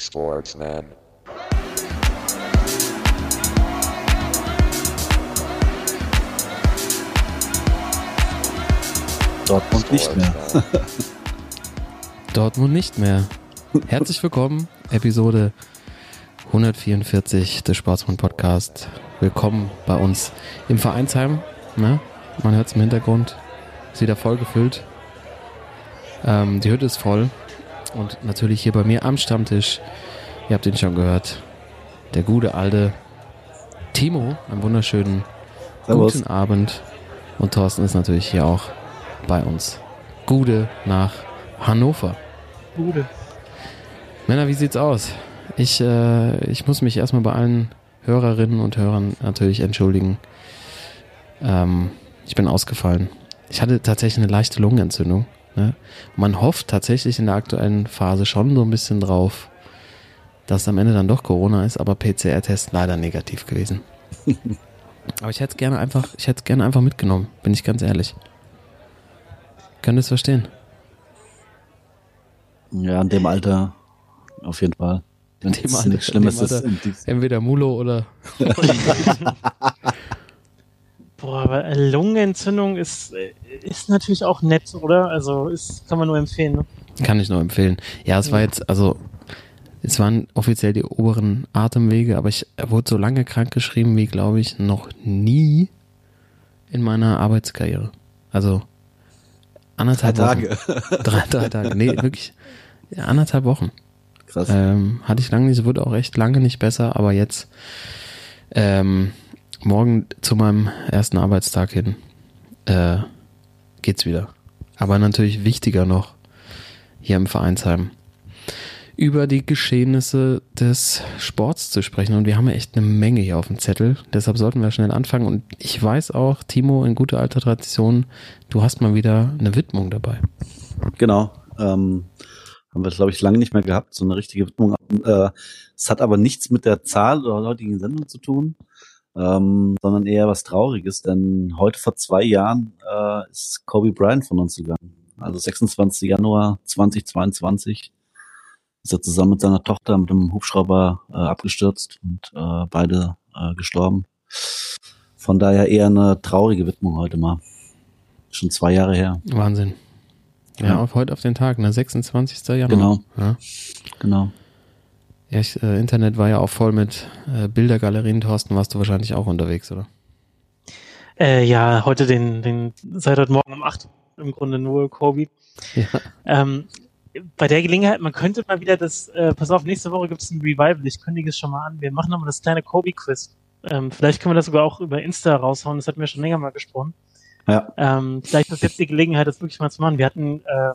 Sportsman. Dortmund nicht mehr. Dortmund nicht mehr. Herzlich willkommen, Episode 144 des Sportsmann Podcast. Willkommen bei uns im Vereinsheim. Ne? Man hört es im Hintergrund. Ist wieder voll gefüllt. Ähm, die Hütte ist voll. Und natürlich hier bei mir am Stammtisch, ihr habt ihn schon gehört, der gute alte Timo. Einen wunderschönen Servus. guten Abend. Und Thorsten ist natürlich hier auch bei uns. Gute nach Hannover. Bude. Männer, wie sieht's aus? Ich, äh, ich muss mich erstmal bei allen Hörerinnen und Hörern natürlich entschuldigen. Ähm, ich bin ausgefallen. Ich hatte tatsächlich eine leichte Lungenentzündung. Ne? Man hofft tatsächlich in der aktuellen Phase schon so ein bisschen drauf, dass am Ende dann doch Corona ist, aber PCR-Test leider negativ gewesen. aber ich hätte es gerne einfach, ich hätte es gerne einfach mitgenommen, bin ich ganz ehrlich. Könnt ihr es verstehen? Ja, in dem Alter auf jeden Fall. Wenn dem es Alter, nichts Schlimmes in dem ist. Entweder Mulo oder Boah, aber Lungenentzündung ist, äh, ist natürlich auch nett, oder? Also ist, kann man nur empfehlen. Ne? Kann ich nur empfehlen. Ja, es war jetzt, also, es waren offiziell die oberen Atemwege, aber ich wurde so lange krank geschrieben wie, glaube ich, noch nie in meiner Arbeitskarriere. Also, Drei anderthalb Wochen. Tage. Drei, drei Tage. Nee, wirklich. Ja, anderthalb Wochen. Krass. Ähm, hatte ich lange nicht, es wurde auch echt lange nicht besser, aber jetzt, ähm, morgen zu meinem ersten Arbeitstag hin, äh, geht's wieder. Aber natürlich wichtiger noch, hier im Vereinsheim, über die Geschehnisse des Sports zu sprechen. Und wir haben ja echt eine Menge hier auf dem Zettel. Deshalb sollten wir schnell anfangen. Und ich weiß auch, Timo, in guter alter Tradition, du hast mal wieder eine Widmung dabei. Genau. Ähm, haben wir, glaube ich, lange nicht mehr gehabt, so eine richtige Widmung. Äh, Es hat aber nichts mit der Zahl oder der heutigen Sendung zu tun, ähm, sondern eher was Trauriges, denn heute vor zwei Jahren äh, ist Kobe Bryant von uns gegangen. Also 26. Januar 2022 ist er zusammen mit seiner Tochter mit dem Hubschrauber äh, abgestürzt und äh, beide äh, gestorben. Von daher eher eine traurige Widmung heute mal. Schon zwei Jahre her. Wahnsinn. Ja, Ja. auf heute auf den Tag, ne? 26. Januar. Genau. Ja, Genau. Ja ich, äh, Internet war ja auch voll mit äh, Bildergalerien. Thorsten, warst du wahrscheinlich auch unterwegs, oder? Äh, ja, heute den, den, seit heute Morgen um 8 im Grunde nur Kobe. Ja. Ähm, bei der Gelegenheit, man könnte mal wieder das, äh, pass auf, nächste Woche gibt es ein Revival, ich kündige es schon mal an. Wir machen nochmal das kleine Kobe-Quiz. Ähm, vielleicht können wir das sogar auch über Insta raushauen, das hatten wir schon länger mal gesprochen. Ja. Ähm, vielleicht ist jetzt die Gelegenheit, das wirklich mal zu machen. Wir hatten äh,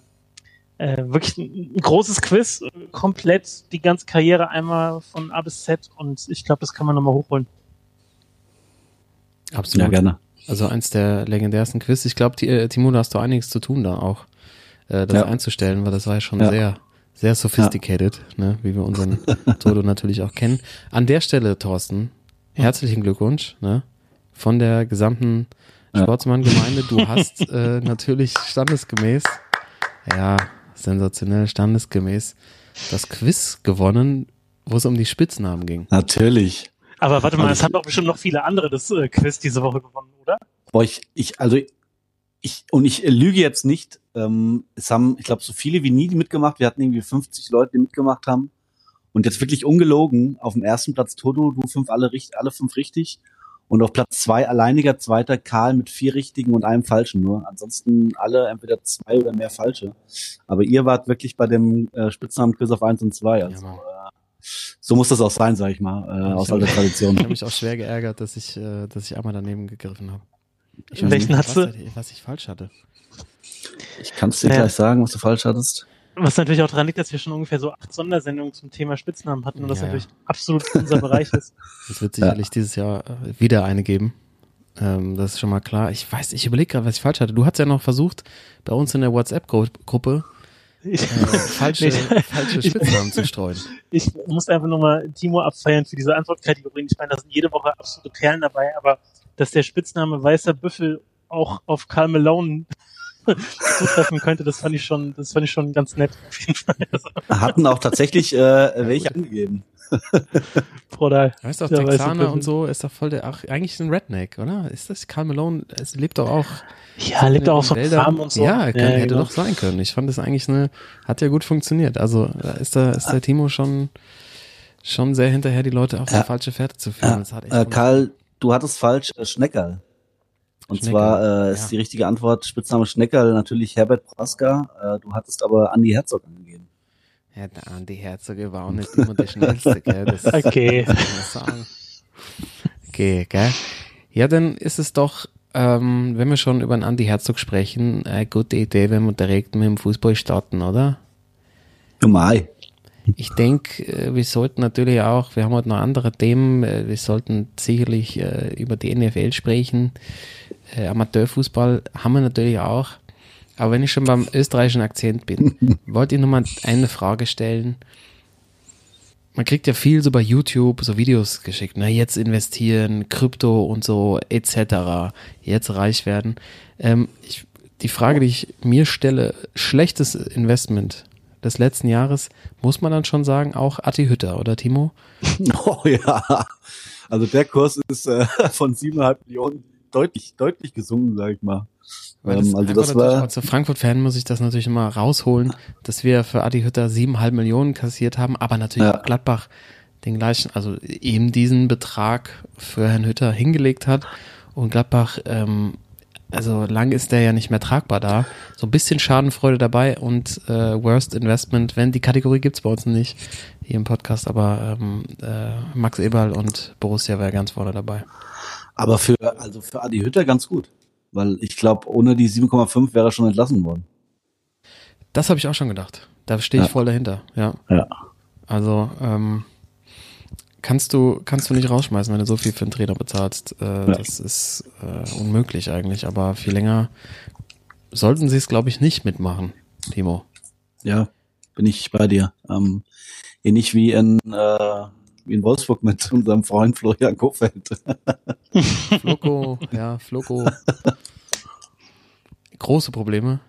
äh, wirklich ein, ein großes Quiz, komplett die ganze Karriere einmal von A bis Z und ich glaube, das kann man nochmal hochholen. Absolut. Ja, gerne. Also eins der legendärsten Quiz. Ich glaube, äh, Timo, da hast du einiges zu tun da auch, äh, das Ja. einzustellen, weil das war ja schon Ja. sehr, sehr sophisticated, ne? wie wir unseren Toto natürlich auch kennen. An der Stelle, Thorsten, herzlichen Glückwunsch ne? von der gesamten Ja. Sportsmann-Gemeinde. Du hast äh, natürlich standesgemäß, ja, sensationell standesgemäß, das Quiz gewonnen, wo es um die Spitznamen ging. Natürlich. Aber warte mal, Also es haben doch bestimmt noch viele andere das äh, Quiz diese Woche gewonnen, oder? Boah, ich, ich, also ich, und ich lüge jetzt nicht. Ähm, es haben, ich glaube, so viele wie nie mitgemacht. Wir hatten irgendwie 50 Leute, die mitgemacht haben. Und jetzt wirklich ungelogen, auf dem ersten Platz Toto, du fünf alle, alle fünf richtig. Und auf Platz zwei alleiniger Zweiter Karl mit vier richtigen und einem falschen nur. Ansonsten alle entweder zwei oder mehr falsche. Aber ihr wart wirklich bei dem äh, Spitznamen-Quiz auf eins und zwei. Also, Mann. äh, so muss das auch sein, sag ich mal, äh, aus alter Tradition. Ich habe mich auch schwer geärgert, dass ich, äh, dass ich einmal daneben gegriffen habe. Welchen nicht, hast was, du? was ich falsch hatte. Ich kann es dir Ja. gleich sagen, was du falsch hattest. Was natürlich auch daran liegt, dass wir schon ungefähr so acht Sondersendungen zum Thema Spitznamen hatten und das Ja, natürlich absolut unser Bereich ist. Es wird sicherlich dieses Jahr äh, wieder eine geben. Ähm, das ist schon mal klar. Ich weiß, ich überlege gerade, was ich falsch hatte. Du hast ja noch versucht, bei uns in der WhatsApp-Gruppe äh, falsche, Nee. falsche Spitznamen zu streuen. ich muss einfach nur mal Timo abfeiern für diese Antwortkategorien. Ich meine, da sind jede Woche absolute Perlen dabei, aber dass der Spitzname Weißer Büffel auch auf Karl Malone zutreffen könnte, das fand ich schon, das fand ich schon ganz nett auf jeden Fall. Hatten auch tatsächlich äh, welche angegeben. Bruder. Weißt du, auch Ja, Texaner und so ist doch voll der, ach, eigentlich ein Redneck, oder? Ist das Karl Malone? Es lebt doch auch. Ja, lebt auch in so. Farm und so. Ja, kann, hätte genau. doch sein können. Ich fand das eigentlich eine, hat ja gut funktioniert. Also da ist der, ist der Timo schon, schon sehr hinterher, die Leute auf Ja. die falsche Fährte zu führen. Ja, Das hat echt äh, Karl, du hattest falsch, äh, Schneckerl. Und Schneckerl, zwar äh, ist ja. die richtige Antwort Spitzname Schneckerl natürlich Herbert Prohaska. Äh, du hattest aber Andi Herzog angegeben. Ja, der Andi Herzog war auch nicht immer der Schnellste, gell? Das, Okay. das muss man sagen. Okay, gell? Ja, dann ist es doch, ähm, wenn wir schon über den Andi Herzog sprechen, eine gute Idee, wenn wir direkt mit dem Fußball starten, oder? Mai. Ich denke, äh, wir sollten natürlich auch, wir haben heute noch andere Themen, äh, wir sollten sicherlich äh, über die NFL sprechen. Äh, Amateurfußball haben wir natürlich auch. Aber wenn ich schon beim österreichischen Akzent bin, wollte ich nochmal eine Frage stellen. Man kriegt ja viel so bei YouTube so Videos geschickt, ne? Jetzt investieren, Krypto und so etc. Jetzt reich werden. Ähm, ich, die Frage, die ich mir stelle, schlechtes Investment des letzten Jahres, muss man dann schon sagen, auch Atti Hütter, oder Timo? Oh ja. Also der Kurs ist äh, von siebeneinhalb Millionen deutlich, deutlich gesungen, sag ich mal. Weil Ähm, das also einfach das war, als Frankfurt-Fan muss ich das natürlich immer rausholen, dass wir für Adi Hütter siebeneinhalb Millionen kassiert haben, aber natürlich Ja. auch Gladbach den gleichen, also eben diesen Betrag für Herrn Hütter hingelegt hat und Gladbach, ähm, also lang ist der ja nicht mehr tragbar da. So ein bisschen Schadenfreude dabei und äh, Worst Investment, wenn die Kategorie gibt's bei uns nicht hier im Podcast, aber ähm, äh, Max Eberl und Borussia wäre ganz vorne dabei. Aber für, also für Adi Hütter ganz gut. Weil ich glaube, ohne die 7,5 wäre er schon entlassen worden. Das habe ich auch schon gedacht. Da stehe ich Ja. voll dahinter, ja. Ja. Also ähm, kannst du kannst du nicht rausschmeißen, wenn du so viel für einen Trainer bezahlst. Äh, Ja. Das ist äh, unmöglich eigentlich. Aber viel länger sollten sie es, glaube ich, nicht mitmachen, Timo. Ja, bin ich bei dir. Ähm, ähnlich wie in, äh, in Wolfsburg mit unserem Freund Florian Kofeld. Floko, ja, Floko. Große Probleme.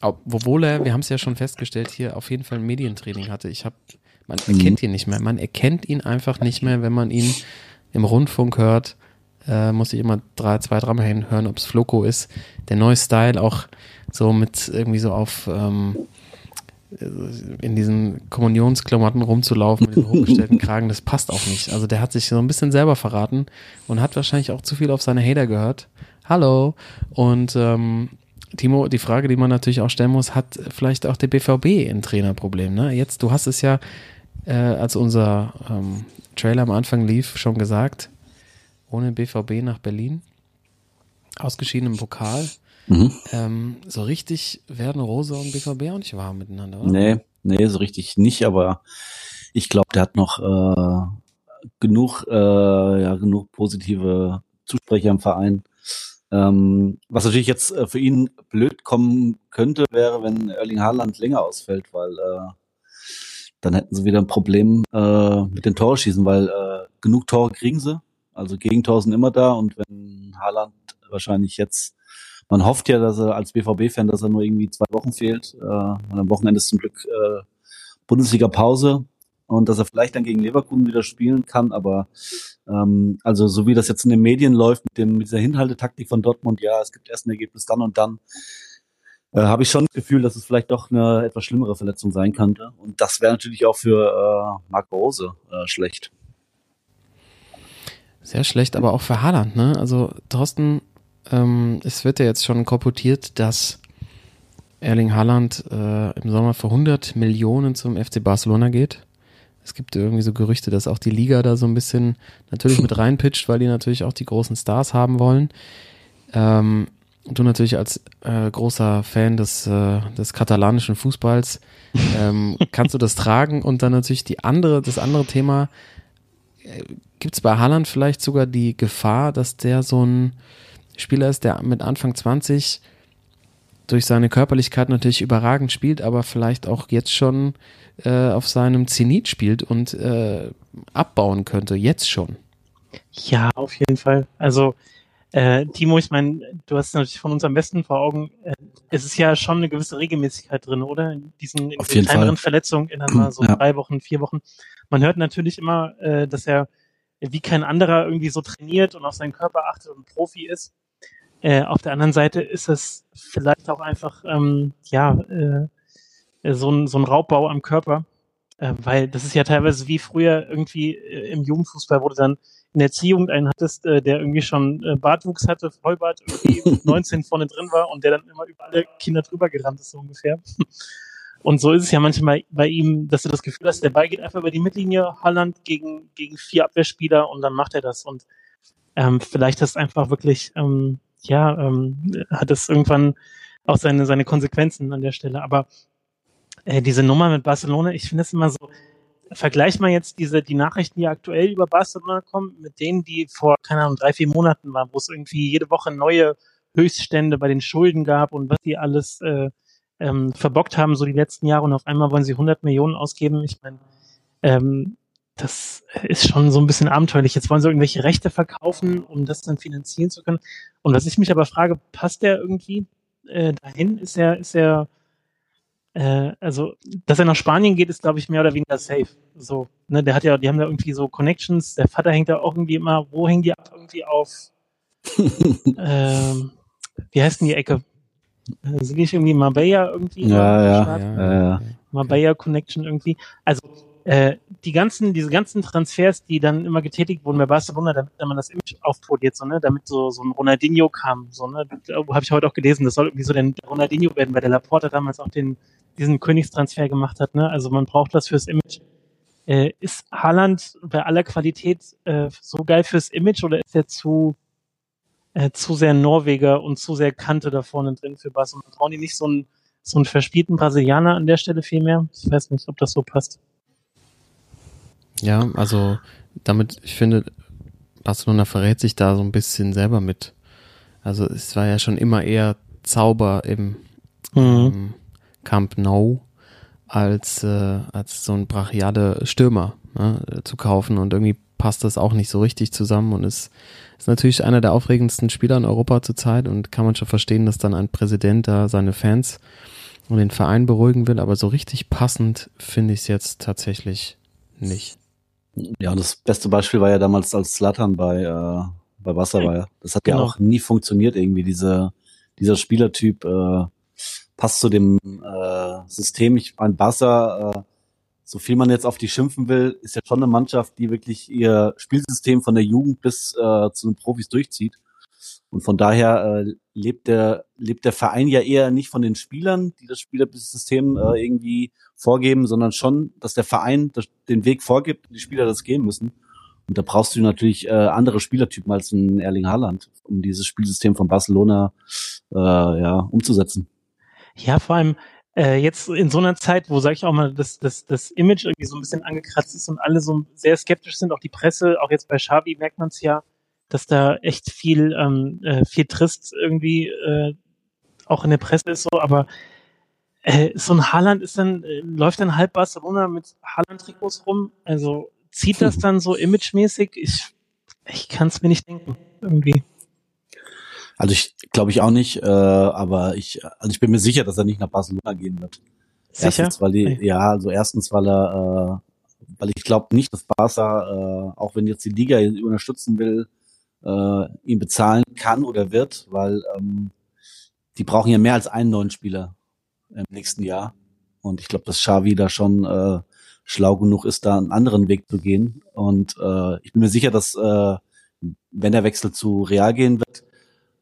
Ob- Obwohl er, wir haben es ja schon festgestellt, hier auf jeden Fall ein Medientraining hatte. Ich habe, man Mhm. erkennt ihn nicht mehr. Man erkennt ihn einfach nicht mehr, wenn man ihn im Rundfunk hört. Äh, muss ich immer drei, zwei, dreimal hinhören, ob es Floco ist. Der neue Style auch so mit irgendwie so auf ähm, in diesen Kommunionsklamotten rumzulaufen mit den hochgestellten Kragen, das passt auch nicht. Also der hat sich so ein bisschen selber verraten und hat wahrscheinlich auch zu viel auf seine Hater gehört. Hallo. Und ähm, Timo, die Frage, die man natürlich auch stellen muss, hat vielleicht auch der BVB ein Trainerproblem? Ne? Jetzt, du hast es ja, äh, als unser ähm, Trailer am Anfang lief, schon gesagt, ohne BVB nach Berlin, ausgeschieden im Pokal. Mhm. Ähm, so richtig werden Rose und BVB auch nicht warm miteinander, oder? Nee, nee, so richtig nicht, aber ich glaube, der hat noch äh, genug, äh, ja, genug positive Zusprecher im Verein. Ähm, was natürlich jetzt äh, für ihn blöd kommen könnte, wäre, wenn Erling Haaland länger ausfällt, weil äh, dann hätten sie wieder ein Problem äh, mit den Torschießen, weil äh, genug Tore kriegen sie. Also Gegentore sind immer da und wenn Haaland wahrscheinlich jetzt man hofft ja, dass er als BVB-Fan, dass er nur irgendwie zwei Wochen fehlt. Äh, und am Wochenende ist zum Glück äh, Bundesliga-Pause und dass er vielleicht dann gegen Leverkusen wieder spielen kann. Aber ähm, also so wie das jetzt in den Medien läuft mit dem mit dieser Hinhaltetaktik von Dortmund, ja, es gibt erst ein Ergebnis dann und dann, äh, habe ich schon das Gefühl, dass es vielleicht doch eine etwas schlimmere Verletzung sein könnte. Und das wäre natürlich auch für äh, Marco Rose äh, schlecht. Sehr schlecht, aber auch für Haaland, ne? Also Thorsten, ähm, es wird ja jetzt schon korportiert, dass Erling Haaland äh, im Sommer für 100 Millionen zum FC Barcelona geht. Es gibt irgendwie so Gerüchte, dass auch die Liga da so ein bisschen natürlich mit reinpitcht, weil die natürlich auch die großen Stars haben wollen. Ähm, du natürlich als äh, großer Fan des, äh, des katalanischen Fußballs ähm, kannst du das tragen und dann natürlich die andere, das andere Thema, gibt es bei Haaland vielleicht sogar die Gefahr, dass der so ein Spieler ist, der mit Anfang 20 durch seine Körperlichkeit natürlich überragend spielt, aber vielleicht auch jetzt schon äh, auf seinem Zenit spielt und äh, abbauen könnte, jetzt schon. Ja, auf jeden Fall. Also Äh, Timo, ich meine, du hast natürlich von uns am besten vor Augen, äh, es ist ja schon eine gewisse Regelmäßigkeit drin, oder? In diesen, in diesen jeden kleineren Fall. Verletzungen in einmal so Ja. drei Wochen, vier Wochen. Man hört natürlich immer, äh, dass er wie kein anderer irgendwie so trainiert und auf seinen Körper achtet und Profi ist. Äh, auf der anderen Seite ist es vielleicht auch einfach, ähm, ja, äh, so ein, so ein Raubbau am Körper. Äh, weil das ist ja teilweise wie früher irgendwie äh, im Jugendfußball, wo du dann in der C-Jugend einen hattest, äh, der irgendwie schon äh, Bartwuchs hatte, Vollbart, irgendwie mit 19 vorne drin war und der dann immer über alle Kinder drüber gerannt ist, so ungefähr. Und so ist es ja manchmal bei ihm, dass du das Gefühl hast, der Ball geht einfach über die Mittellinie, Holland gegen, gegen vier Abwehrspieler und dann macht er das. Und ähm, vielleicht ist einfach wirklich, ähm, ja, ähm, hat es irgendwann auch seine, seine Konsequenzen an der Stelle. Aber äh, diese Nummer mit Barcelona, ich finde es immer so, vergleich mal jetzt diese, die Nachrichten, die aktuell über Barcelona kommen, mit denen, die vor, keine Ahnung, drei, vier Monaten waren, wo es irgendwie jede Woche neue Höchststände bei den Schulden gab und was die alles äh, ähm, verbockt haben, so die letzten Jahre und auf einmal wollen sie 100 Millionen ausgeben. Ich meine, ähm, das ist schon so ein bisschen abenteuerlich. Jetzt wollen sie irgendwelche Rechte verkaufen, um das dann finanzieren zu können. Und was ich mich aber frage, passt der irgendwie äh, dahin? Ist er, ist er, äh, also, dass er nach Spanien geht, ist, glaube ich, mehr oder weniger safe. So, ne, der hat ja, die haben da irgendwie so Connections. Der Vater hängt da auch irgendwie immer, wo hängen die ab? Irgendwie auf, ähm, wie heißt denn die Ecke? Äh, Sind nicht irgendwie Marbella irgendwie? Ja, ja. Ja, ja. Marbella Connection irgendwie. Also äh, die ganzen, diese ganzen Transfers, die dann immer getätigt wurden bei Barcelona, damit man das Image aufpoliert, so, ne, damit so, so ein Ronaldinho kam, so, ne, habe ich heute auch gelesen, das soll irgendwie so der Ronaldinho werden, weil der Laporta damals auch den, diesen Königstransfer gemacht hat, ne, also man braucht das fürs Image. Äh, ist Haaland bei aller Qualität äh, so geil fürs Image oder ist er zu, äh, zu sehr Norweger und zu sehr Kante da vorne drin für Barcelona? Brauchen die nicht so einen, so einen verspielten Brasilianer an der Stelle vielmehr? Ich weiß nicht, ob das so passt. Ja, also damit, ich finde, Barcelona verrät sich da so ein bisschen selber mit. Also es war ja schon immer eher Zauber im Mhm. ähm, Camp Nou als, äh, als so ein brachiale Stürmer ne, zu kaufen und irgendwie passt das auch nicht so richtig zusammen und ist, ist natürlich einer der aufregendsten Spieler in Europa zurzeit und kann man schon verstehen, dass dann ein Präsident da seine Fans und den Verein beruhigen will, aber so richtig passend finde ich es jetzt tatsächlich nicht. Ja, und das beste Beispiel war ja damals, als Slattern bei, äh, bei Barca war. ja. Das hat Genau. ja auch nie funktioniert irgendwie. Diese, dieser Spielertyp äh, passt zu dem äh, System. Ich mein Barca, äh, so viel man jetzt auf die schimpfen will, ist ja schon eine Mannschaft, die wirklich ihr Spielsystem von der Jugend bis äh, zu den Profis durchzieht. Und von daher äh, lebt der lebt der Verein ja eher nicht von den Spielern, die das Spielersystem äh, irgendwie vorgeben, sondern schon, dass der Verein das, den Weg vorgibt und die Spieler das gehen müssen. Und da brauchst du natürlich äh, andere Spielertypen als ein Erling Haaland, um dieses Spielsystem von Barcelona äh, ja umzusetzen. Ja, vor allem äh, jetzt in so einer Zeit, wo, sag ich auch mal, das, das, das Image irgendwie so ein bisschen angekratzt ist und alle so sehr skeptisch sind, auch die Presse, auch jetzt bei Xavi merkt man es ja, dass da echt viel, ähm, äh, viel Trist irgendwie äh, auch in der Presse ist so, aber äh, so ein Haaland ist dann, äh, läuft dann halb Barcelona mit Haaland-Trikots rum, also zieht das dann so imagemäßig? Ich, ich kann es mir nicht denken, irgendwie. Also ich glaube ich auch nicht, äh, aber ich, also ich bin mir sicher, dass er nicht nach Barcelona gehen wird. Sicher? Erstens, weil die, Okay. ja, also erstens, weil er, äh, weil ich glaube nicht, dass Barca, äh, auch wenn jetzt die Liga ihn unterstützen will, äh, ihn bezahlen kann oder wird, weil ähm, die brauchen ja mehr als einen neuen Spieler im nächsten Jahr. Und ich glaube, dass Xavi da schon äh, schlau genug ist, da einen anderen Weg zu gehen. Und äh, ich bin mir sicher, dass äh, wenn der Wechsel zu Real gehen wird,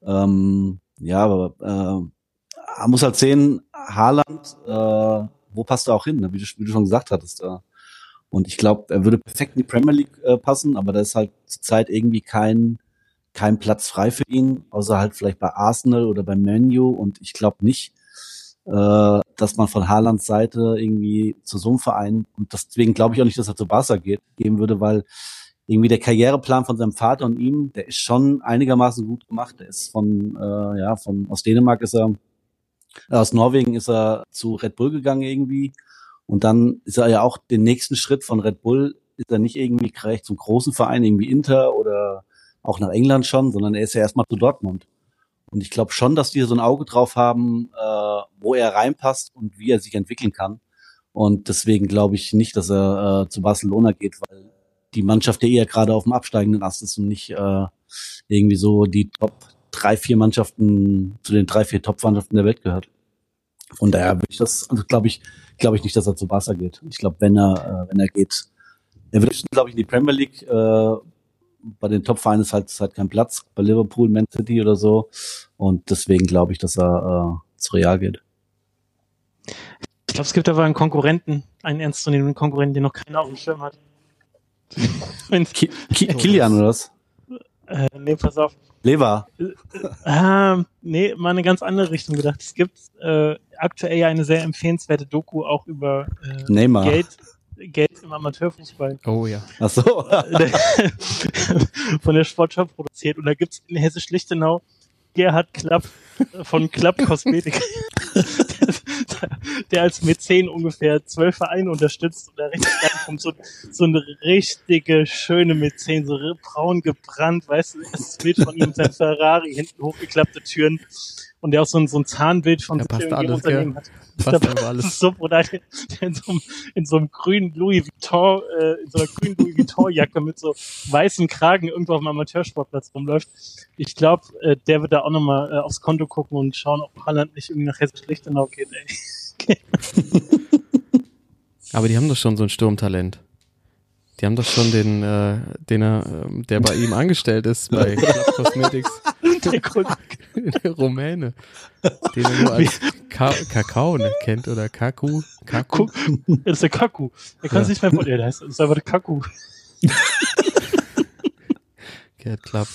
ähm, ja, aber äh, man muss halt sehen, Haaland, äh, wo passt er auch hin, ne? wie, du, wie du schon gesagt hattest. Äh. Und ich glaube, er würde perfekt in die Premier League äh, passen, aber da ist halt zurzeit irgendwie kein, kein Platz frei für ihn, außer halt vielleicht bei Arsenal oder bei Menu. Und ich glaube nicht, äh, dass man von Haalands Seite irgendwie zu so einem Verein, und deswegen glaube ich auch nicht, dass er zu Barca geht, gehen würde, weil irgendwie der Karriereplan von seinem Vater und ihm, der ist schon einigermaßen gut gemacht. Der ist von, äh, ja, von aus Dänemark ist er, äh, aus Norwegen ist er zu Red Bull gegangen irgendwie. Und dann ist er ja auch den nächsten Schritt von Red Bull, ist er nicht irgendwie gleich zum großen Verein, irgendwie Inter oder auch nach England schon, sondern er ist ja erstmal zu Dortmund. Und ich glaube schon, dass die so ein Auge drauf haben, äh, wo er reinpasst und wie er sich entwickeln kann. Und deswegen glaube ich nicht, dass er äh, zu Barcelona geht, weil die Mannschaft ja eher gerade auf dem absteigenden Ast ist und nicht äh, irgendwie so die Top drei, vier Mannschaften zu den drei, vier Top-Mannschaften der Welt gehört. Von daher würde ich das, also glaube ich, glaube ich nicht, dass er zu Barca geht. Ich glaube, wenn er, äh, wenn er geht, er wird, glaube ich, in die Premier League. Äh, bei den Top-Vereinen ist halt, ist halt kein Platz. Bei Liverpool, Man City oder so. Und deswegen glaube ich, dass er äh, zu Real geht. Ich glaube, es gibt aber einen Konkurrenten, einen ernstzunehmenden Konkurrenten, den noch keiner auf dem Schirm hat. Ki Ki Kilian oder was? Äh, nee, pass auf. Lever. Äh, nee, mal eine ganz andere Richtung gedacht. Es gibt äh, aktuell ja eine sehr empfehlenswerte Doku auch über äh, Neymar. Geld, Geld im Amateurfußball. Oh ja. Ach so. von der Sportschau produziert. Und da gibt's in Hessisch-Lichtenau Gerhard Klapp von Klapp Kosmetik, der, der als Mäzen ungefähr zwölf Vereine unterstützt und da richtig kommt so, so eine richtige schöne Mäzen, so braun gebrannt, weißt du, das Bild von ihm, sein Ferrari, hinten hochgeklappte Türen und der auch so ein, so ein Zahnbild von so passt alles, Unternehmen hat. Passt Da Das alles. so brutal. Der in so einem, in so einem grünen Louis Vuitton, äh, in so einer grünen Louis Vuitton Jacke mit so weißem Kragen irgendwo auf dem Amateursportplatz rumläuft. Ich glaube, äh, der wird da auch nochmal äh, aufs Konto gucken und schauen, ob Holland nicht irgendwie nach Hessisch-Lichtenau geht, ey. Aber die haben doch schon so ein Sturmtalent. Die haben doch schon den, äh, den er, ähm, der bei ihm angestellt ist, bei Club Cosmetics, Der Rumäne, den er nur als Ka Kakao ne, kennt oder Kaku. Kaku. das ist der Kaku. Der kann Ja. sich nicht mehr vor, der heißt, das ist einfach der Kaku. Gerd Klapp.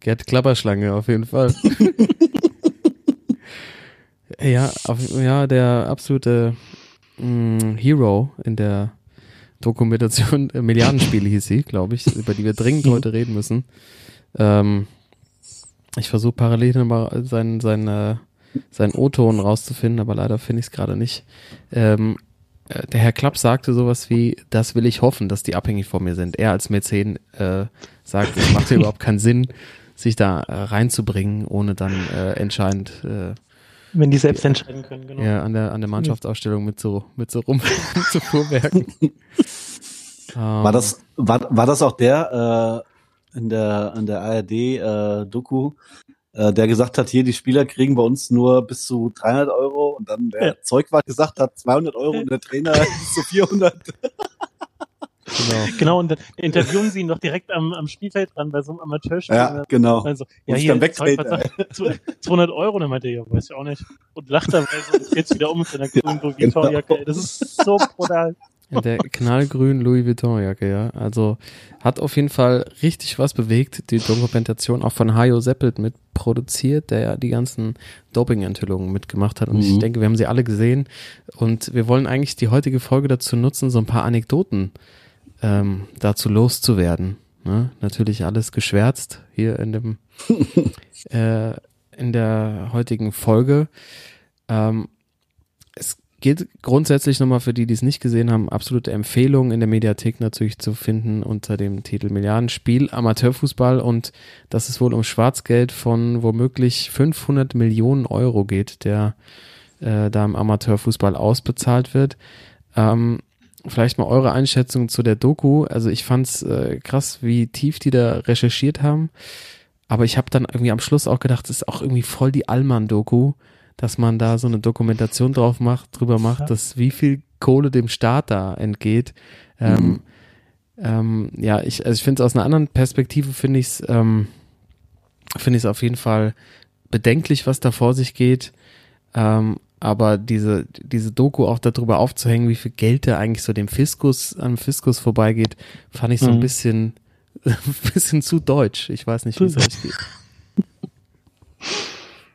Gerd Klapperschlange auf jeden Fall. ja, auf, ja, der absolute mh, Hero in der Dokumentation äh, Milliardenspiele hieß sie, glaube ich, über die wir dringend heute reden müssen. Ähm, ich versuche parallel mal seinen, seinen, äh, O-Ton rauszufinden, aber leider finde ich es gerade nicht. Ähm, äh, der Herr Klapp sagte sowas wie, das will ich hoffen, dass die abhängig von mir sind. Er als Mäzen äh, sagt, es macht ja überhaupt keinen Sinn, sich da äh, reinzubringen, ohne dann äh, entscheidend äh, Wenn die selbst entscheiden können, genau. ja, an der an der Mannschaftsausstellung mit so mit so rum zu fuhrwerken. War das, war, war das auch der äh, in der in der ARD äh, Doku, äh, der gesagt hat, hier die Spieler kriegen bei uns nur bis zu 300 Euro und dann der Ja. Zeugwart gesagt hat 200 Euro und der Trainer bis zu 400. genau. Genau, und dann interviewen sie ihn doch direkt am, am Spielfeld dran bei so einem Amateurspiel. Ja, genau. Also, ja, hier, dann sagt, zu- 200 Euro, dann meinte er, ja, weiß ich auch nicht. Und lacht dabei so und dreht wieder um mit seiner grünen Louis genau. Vuitton-Jacke. ey. Das ist so brutal. In der knallgrünen Louis Vuitton-Jacke, ja. Also hat auf jeden Fall richtig was bewegt. Die Dokumentation auch von Hajo Seppelt mit produziert, der ja die ganzen Doping-Enthüllungen mitgemacht hat. Und ich Mhm. denke, wir haben sie alle gesehen. Und wir wollen eigentlich die heutige Folge dazu nutzen, so ein paar Anekdoten ähm, dazu loszuwerden. Ne? Natürlich alles geschwärzt hier in dem äh, in der heutigen Folge. Ähm, es geht grundsätzlich nochmal für die, die es nicht gesehen haben, absolute Empfehlung in der Mediathek natürlich zu finden unter dem Titel Milliardenspiel Amateurfußball und dass es wohl um Schwarzgeld von womöglich 500 Millionen Euro geht, der äh, da im Amateurfußball ausbezahlt wird. Ähm, vielleicht mal eure Einschätzung zu der Doku. Also ich fand's äh, krass, wie tief die da recherchiert haben. Aber ich habe dann irgendwie am Schluss auch gedacht, es ist auch irgendwie voll die Allmann-Doku, dass man da so eine Dokumentation drauf macht, drüber macht, Ja. dass wie viel Kohle dem Staat da entgeht. Ähm, ähm, ja, ich, also ich finde es aus einer anderen Perspektive, finde ich es ähm, finde ich es auf jeden Fall bedenklich, was da vor sich geht. Ähm, aber diese, diese Doku auch darüber aufzuhängen, wie viel Geld da eigentlich so dem Fiskus, am Fiskus vorbeigeht, fand ich so ein Mhm. bisschen, ein bisschen zu deutsch. Ich weiß nicht, wie es euch geht.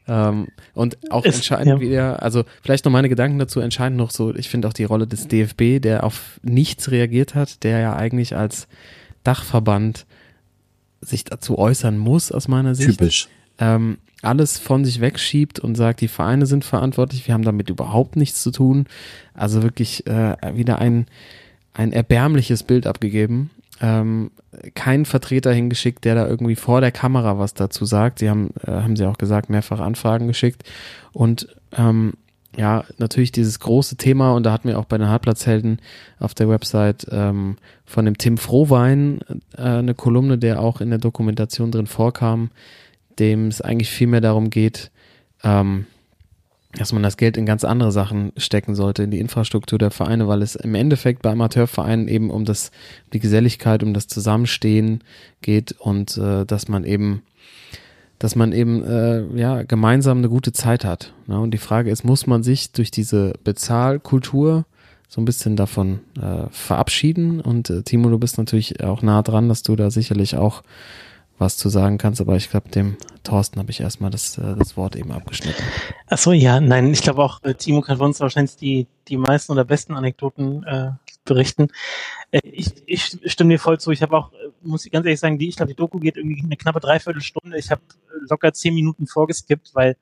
Ähm, und auch Es- entscheidend ja. wieder, also vielleicht noch meine Gedanken dazu entscheidend noch so, ich finde auch die Rolle des DFB, der auf nichts reagiert hat, der ja eigentlich als Dachverband sich dazu äußern muss, aus meiner Sicht Typisch. ähm, alles von sich wegschiebt und sagt, die Vereine sind verantwortlich, wir haben damit überhaupt nichts zu tun. Also wirklich äh, wieder ein, ein erbärmliches Bild abgegeben. ähm, keinen Vertreter hingeschickt, der da irgendwie vor der Kamera was dazu sagt. Sie haben, äh, haben sie auch gesagt, mehrfach Anfragen geschickt. Und ähm, ja, natürlich dieses große Thema, und da hatten wir auch bei den Halbplatzhelden auf der Website ähm, von dem Tim Frohwein äh, eine Kolumne, der auch in der Dokumentation drin vorkam, dem es eigentlich viel mehr darum geht, ähm, dass man das Geld in ganz andere Sachen stecken sollte, in die Infrastruktur der Vereine, weil es im Endeffekt bei Amateurvereinen eben um das, die Geselligkeit, um das Zusammenstehen geht und äh, dass man eben, dass man eben äh, ja gemeinsam eine gute Zeit hat. Ne? Und die Frage ist, muss man sich durch diese Bezahlkultur so ein bisschen davon äh, verabschieden? Und äh, Timo, du bist natürlich auch nah dran, dass du da sicherlich auch was zu sagen kannst, aber ich glaube, dem Thorsten habe ich erstmal das, äh, das Wort eben abgeschnitten. Ach so, ja, nein, ich glaube auch, äh, Timo kann von uns wahrscheinlich die, die meisten oder besten Anekdoten äh, berichten. Äh, ich, ich stimme dir voll zu. Ich habe auch, muss ich ganz ehrlich sagen, die, ich glaube, die Doku geht irgendwie eine knappe Dreiviertelstunde. Ich habe locker zehn Minuten vorgeskippt, weil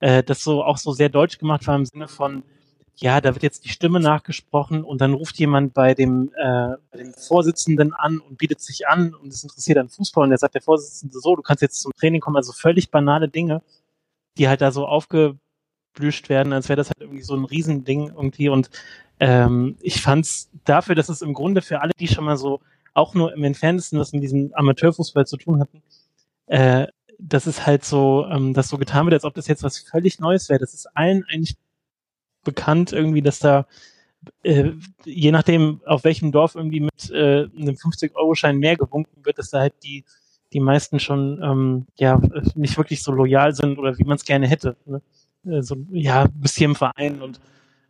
äh, das so auch so sehr deutsch gemacht war im Sinne von, ja, da wird jetzt die Stimme nachgesprochen und dann ruft jemand bei dem, äh, bei dem Vorsitzenden an und bietet sich an und es interessiert an Fußball und der sagt der Vorsitzende so, du kannst jetzt zum Training kommen, also völlig banale Dinge, die halt da so aufgeblüscht werden, als wäre das halt irgendwie so ein Riesending irgendwie und ähm, ich fand's dafür, dass es im Grunde für alle, die schon mal so auch nur im entferntesten was mit diesem Amateurfußball zu tun hatten, äh, das ist halt so, ähm, das so getan wird, als ob das jetzt was völlig Neues wäre. Das ist allen eigentlich bekannt irgendwie, dass da äh, je nachdem, auf welchem Dorf irgendwie mit äh, einem 50-Euro-Schein mehr gewunken wird, dass da halt die, die meisten schon ähm, ja nicht wirklich so loyal sind oder wie man es gerne hätte. Ne? Äh, so, ja, bist hier im Verein und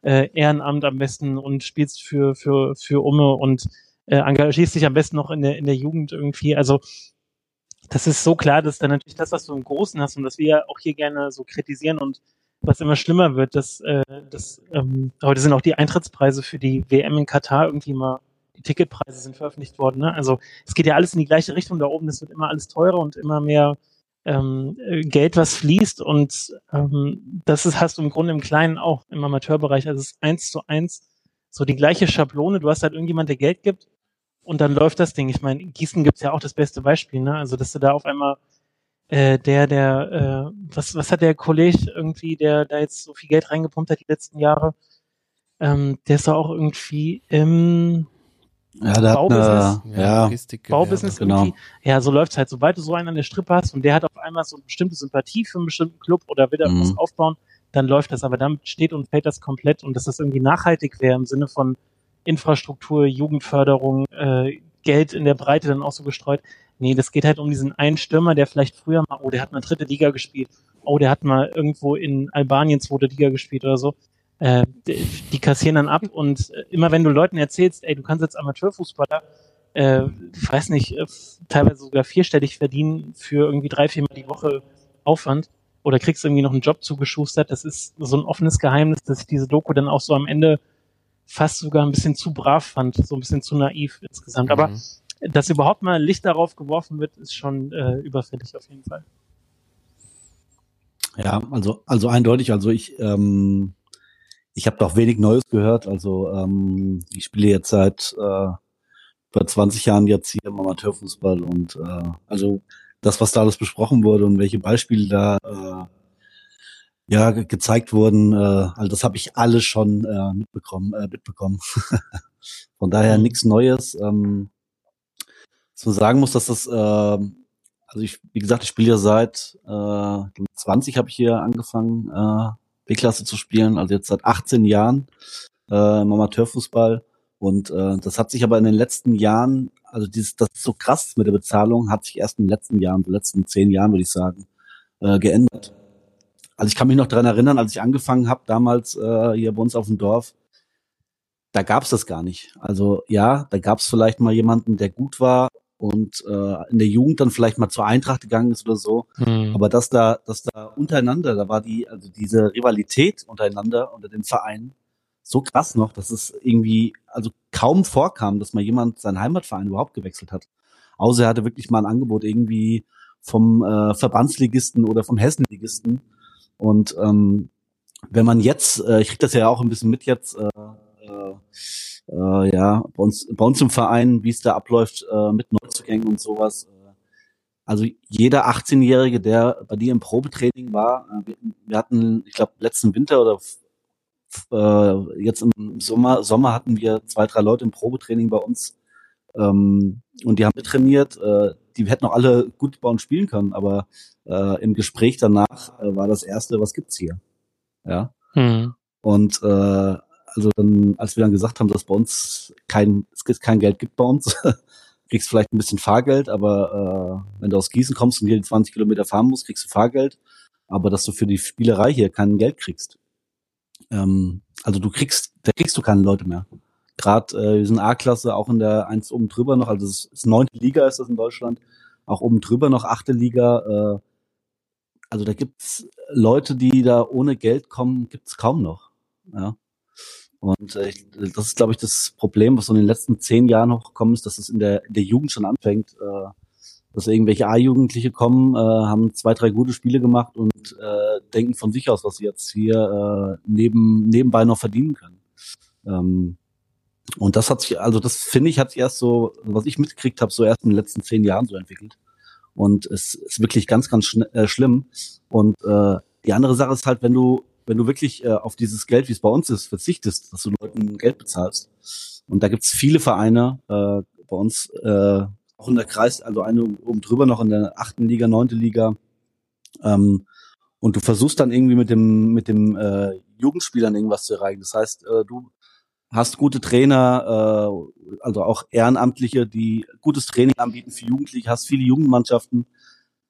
äh, Ehrenamt am besten und spielst für, für, für Umme und äh, engagierst dich am besten noch in der, in der Jugend irgendwie. Also das ist so klar, dass dann natürlich das, was du im Großen hast und das wir ja auch hier gerne so kritisieren und was immer schlimmer wird, dass, äh, dass ähm, heute sind auch die Eintrittspreise für die WM in Katar irgendwie mal, die Ticketpreise sind veröffentlicht worden. Ne? Also es geht ja alles in die gleiche Richtung da oben, es wird immer alles teurer und immer mehr ähm, Geld, was fließt und ähm, das ist, hast du im Grunde im Kleinen auch im Amateurbereich. Also es ist eins zu eins so die gleiche Schablone. Du hast halt irgendjemand, der Geld gibt und dann läuft das Ding. Ich meine, Gießen gibt's ja auch das beste Beispiel, ne? Also dass du da auf einmal äh, der, der, äh, was, was hat der Kollege irgendwie, der da jetzt so viel Geld reingepumpt hat die letzten Jahre? Ähm, der ist da auch irgendwie im ja, der Baubusiness, eine, ja, Baubusiness genau. irgendwie. Ja, so läuft's halt. Sobald du so einen an der Strippe hast und der hat auf einmal so eine bestimmte Sympathie für einen bestimmten Club oder will da mhm. was aufbauen, dann läuft das. Aber damit steht und fällt das komplett und dass das irgendwie nachhaltig wäre im Sinne von Infrastruktur, Jugendförderung, äh, Geld in der Breite dann auch so gestreut. Nee, das geht halt um diesen einen Stürmer, der vielleicht früher mal, oh, der hat mal dritte Liga gespielt, oh, der hat mal irgendwo in Albanien zweite Liga gespielt oder so. Äh, die, die kassieren dann ab und äh, immer wenn du Leuten erzählst, ey, du kannst jetzt Amateurfußballer, äh, ich weiß nicht, äh, teilweise sogar vierstellig verdienen für irgendwie drei, viermal die Woche Aufwand oder kriegst irgendwie noch einen Job zugeschustert, das ist so ein offenes Geheimnis, dass ich diese Doku dann auch so am Ende fast sogar ein bisschen zu brav fand, so ein bisschen zu naiv insgesamt. Mhm. Aber dass überhaupt mal Licht darauf geworfen wird, ist schon äh, überfällig auf jeden Fall. Ja, also, also eindeutig, also ich, ähm, ich habe doch wenig Neues gehört. Also ähm, ich spiele jetzt seit äh, über 20 Jahren jetzt hier im Amateurfußball und äh, also das, was da alles besprochen wurde und welche Beispiele da äh, ja gezeigt wurden, äh, also das habe ich alles schon äh, mitbekommen, äh, mitbekommen. Von daher mhm. nichts Neues. Ähm, so sagen muss, dass das, äh, also ich, wie gesagt, ich spiele ja seit äh, 20 habe ich hier angefangen, äh, B-Klasse zu spielen, also jetzt seit 18 Jahren äh, im Amateurfußball. Und äh, das hat sich aber in den letzten Jahren, also dieses, das ist so krass mit der Bezahlung, hat sich erst in den letzten Jahren, in den letzten zehn Jahren, würde ich sagen, äh, geändert. Also ich kann mich noch dran erinnern, als ich angefangen habe, damals äh, hier bei uns auf dem Dorf, da gab's das gar nicht. Also ja, da gab's vielleicht mal jemanden, der gut war und äh, in der Jugend dann vielleicht mal zur Eintracht gegangen ist oder so. Mhm. Aber dass da, dass da untereinander, da war die, also diese Rivalität untereinander unter den Vereinen so krass noch, dass es irgendwie, also kaum vorkam, dass mal jemand seinen Heimatverein überhaupt gewechselt hat. Außer er hatte wirklich mal ein Angebot irgendwie vom äh, Verbandsligisten oder vom Hessenligisten. Und ähm, wenn man jetzt, äh, ich krieg das ja auch ein bisschen mit jetzt, äh, äh, äh, ja, bei uns, bei uns im Verein, wie es da abläuft äh, mit Neuzugängen und sowas. Äh, also jeder 18-Jährige, der bei dir im Probetraining war, äh, wir, wir hatten, ich glaube, letzten Winter oder äh, jetzt im Sommer, Sommer hatten wir zwei, drei Leute im Probetraining bei uns ähm, und die haben trainiert. Äh, die hätten auch alle gut bei uns spielen können, aber äh, im Gespräch danach war das erste, was gibt's hier? Ja. Hm. Und äh, also dann, als wir dann gesagt haben, dass bei uns kein, es kein Geld gibt bei uns, kriegst vielleicht ein bisschen Fahrgeld, aber äh, wenn du aus Gießen kommst und hier 20 Kilometer fahren musst, kriegst du Fahrgeld, aber dass du für die Spielerei hier kein Geld kriegst. Ähm, also du kriegst, da kriegst du keine Leute mehr. Gerade äh, wir sind A-Klasse, auch in der eins oben drüber noch, also es ist neunte Liga ist das in Deutschland, auch oben drüber noch achte Liga. Äh, also da gibt's Leute, die da ohne Geld kommen, gibt's kaum noch. Ja. Und äh, das ist, glaube ich, das Problem, was so in den letzten zehn Jahren noch gekommen ist, dass es in der, in der Jugend schon anfängt, äh, dass irgendwelche A-Jugendliche kommen, äh, haben zwei, drei gute Spiele gemacht und äh, denken von sich aus, was sie jetzt hier äh, neben, nebenbei noch verdienen können. Ähm, und das hat sich, also das finde ich, hat sich erst so, was ich mitgekriegt habe, so erst in den letzten zehn Jahren so entwickelt. Und es ist wirklich ganz, ganz äh, schlimm. Und äh, die andere Sache ist halt, wenn du wenn du wirklich äh, auf dieses Geld, wie es bei uns ist, verzichtest, dass du Leuten Geld bezahlst. Und da gibt's viele Vereine äh, bei uns, äh, auch in der Kreis, also eine oben drüber noch in der achten Liga, neunte Liga. Ähm, und du versuchst dann irgendwie mit dem mit dem äh, Jugendspielern irgendwas zu erreichen. Das heißt, äh, du hast gute Trainer, äh, also auch Ehrenamtliche, die gutes Training anbieten für Jugendliche, hast viele Jugendmannschaften.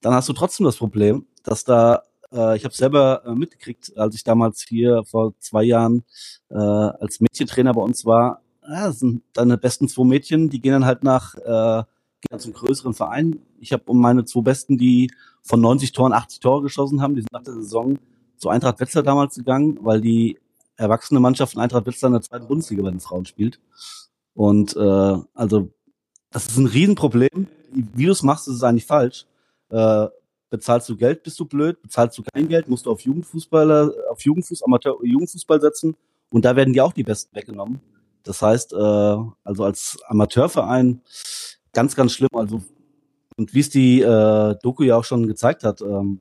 Dann hast du trotzdem das Problem, dass da äh, ich habe selber äh, mitgekriegt, als ich damals hier vor zwei Jahren äh, als Mädchentrainer bei uns war. Ja, das sind deine besten zwei Mädchen, die gehen dann halt nach äh, gehen dann zum größeren Verein. Ich habe um meine zwei Besten, die von 90 Toren 80 Tore geschossen haben, die sind nach der Saison zu Eintracht Wetzlar damals gegangen, weil die erwachsene Mannschaft von Eintracht Wetzlar in der zweiten Bundesliga bei den Frauen spielt. Und äh, also das ist ein Riesenproblem. Wie du es machst, ist es eigentlich falsch. Äh, Bezahlst du Geld, bist du blöd. Bezahlst du kein Geld, musst du auf Jugendfußballer, auf Jugendfuß, Amateur, Jugendfußball setzen. Und da werden dir auch die Besten weggenommen. Das heißt, äh, also als Amateurverein ganz, ganz schlimm. Also und wie es die äh, Doku ja auch schon gezeigt hat, ähm,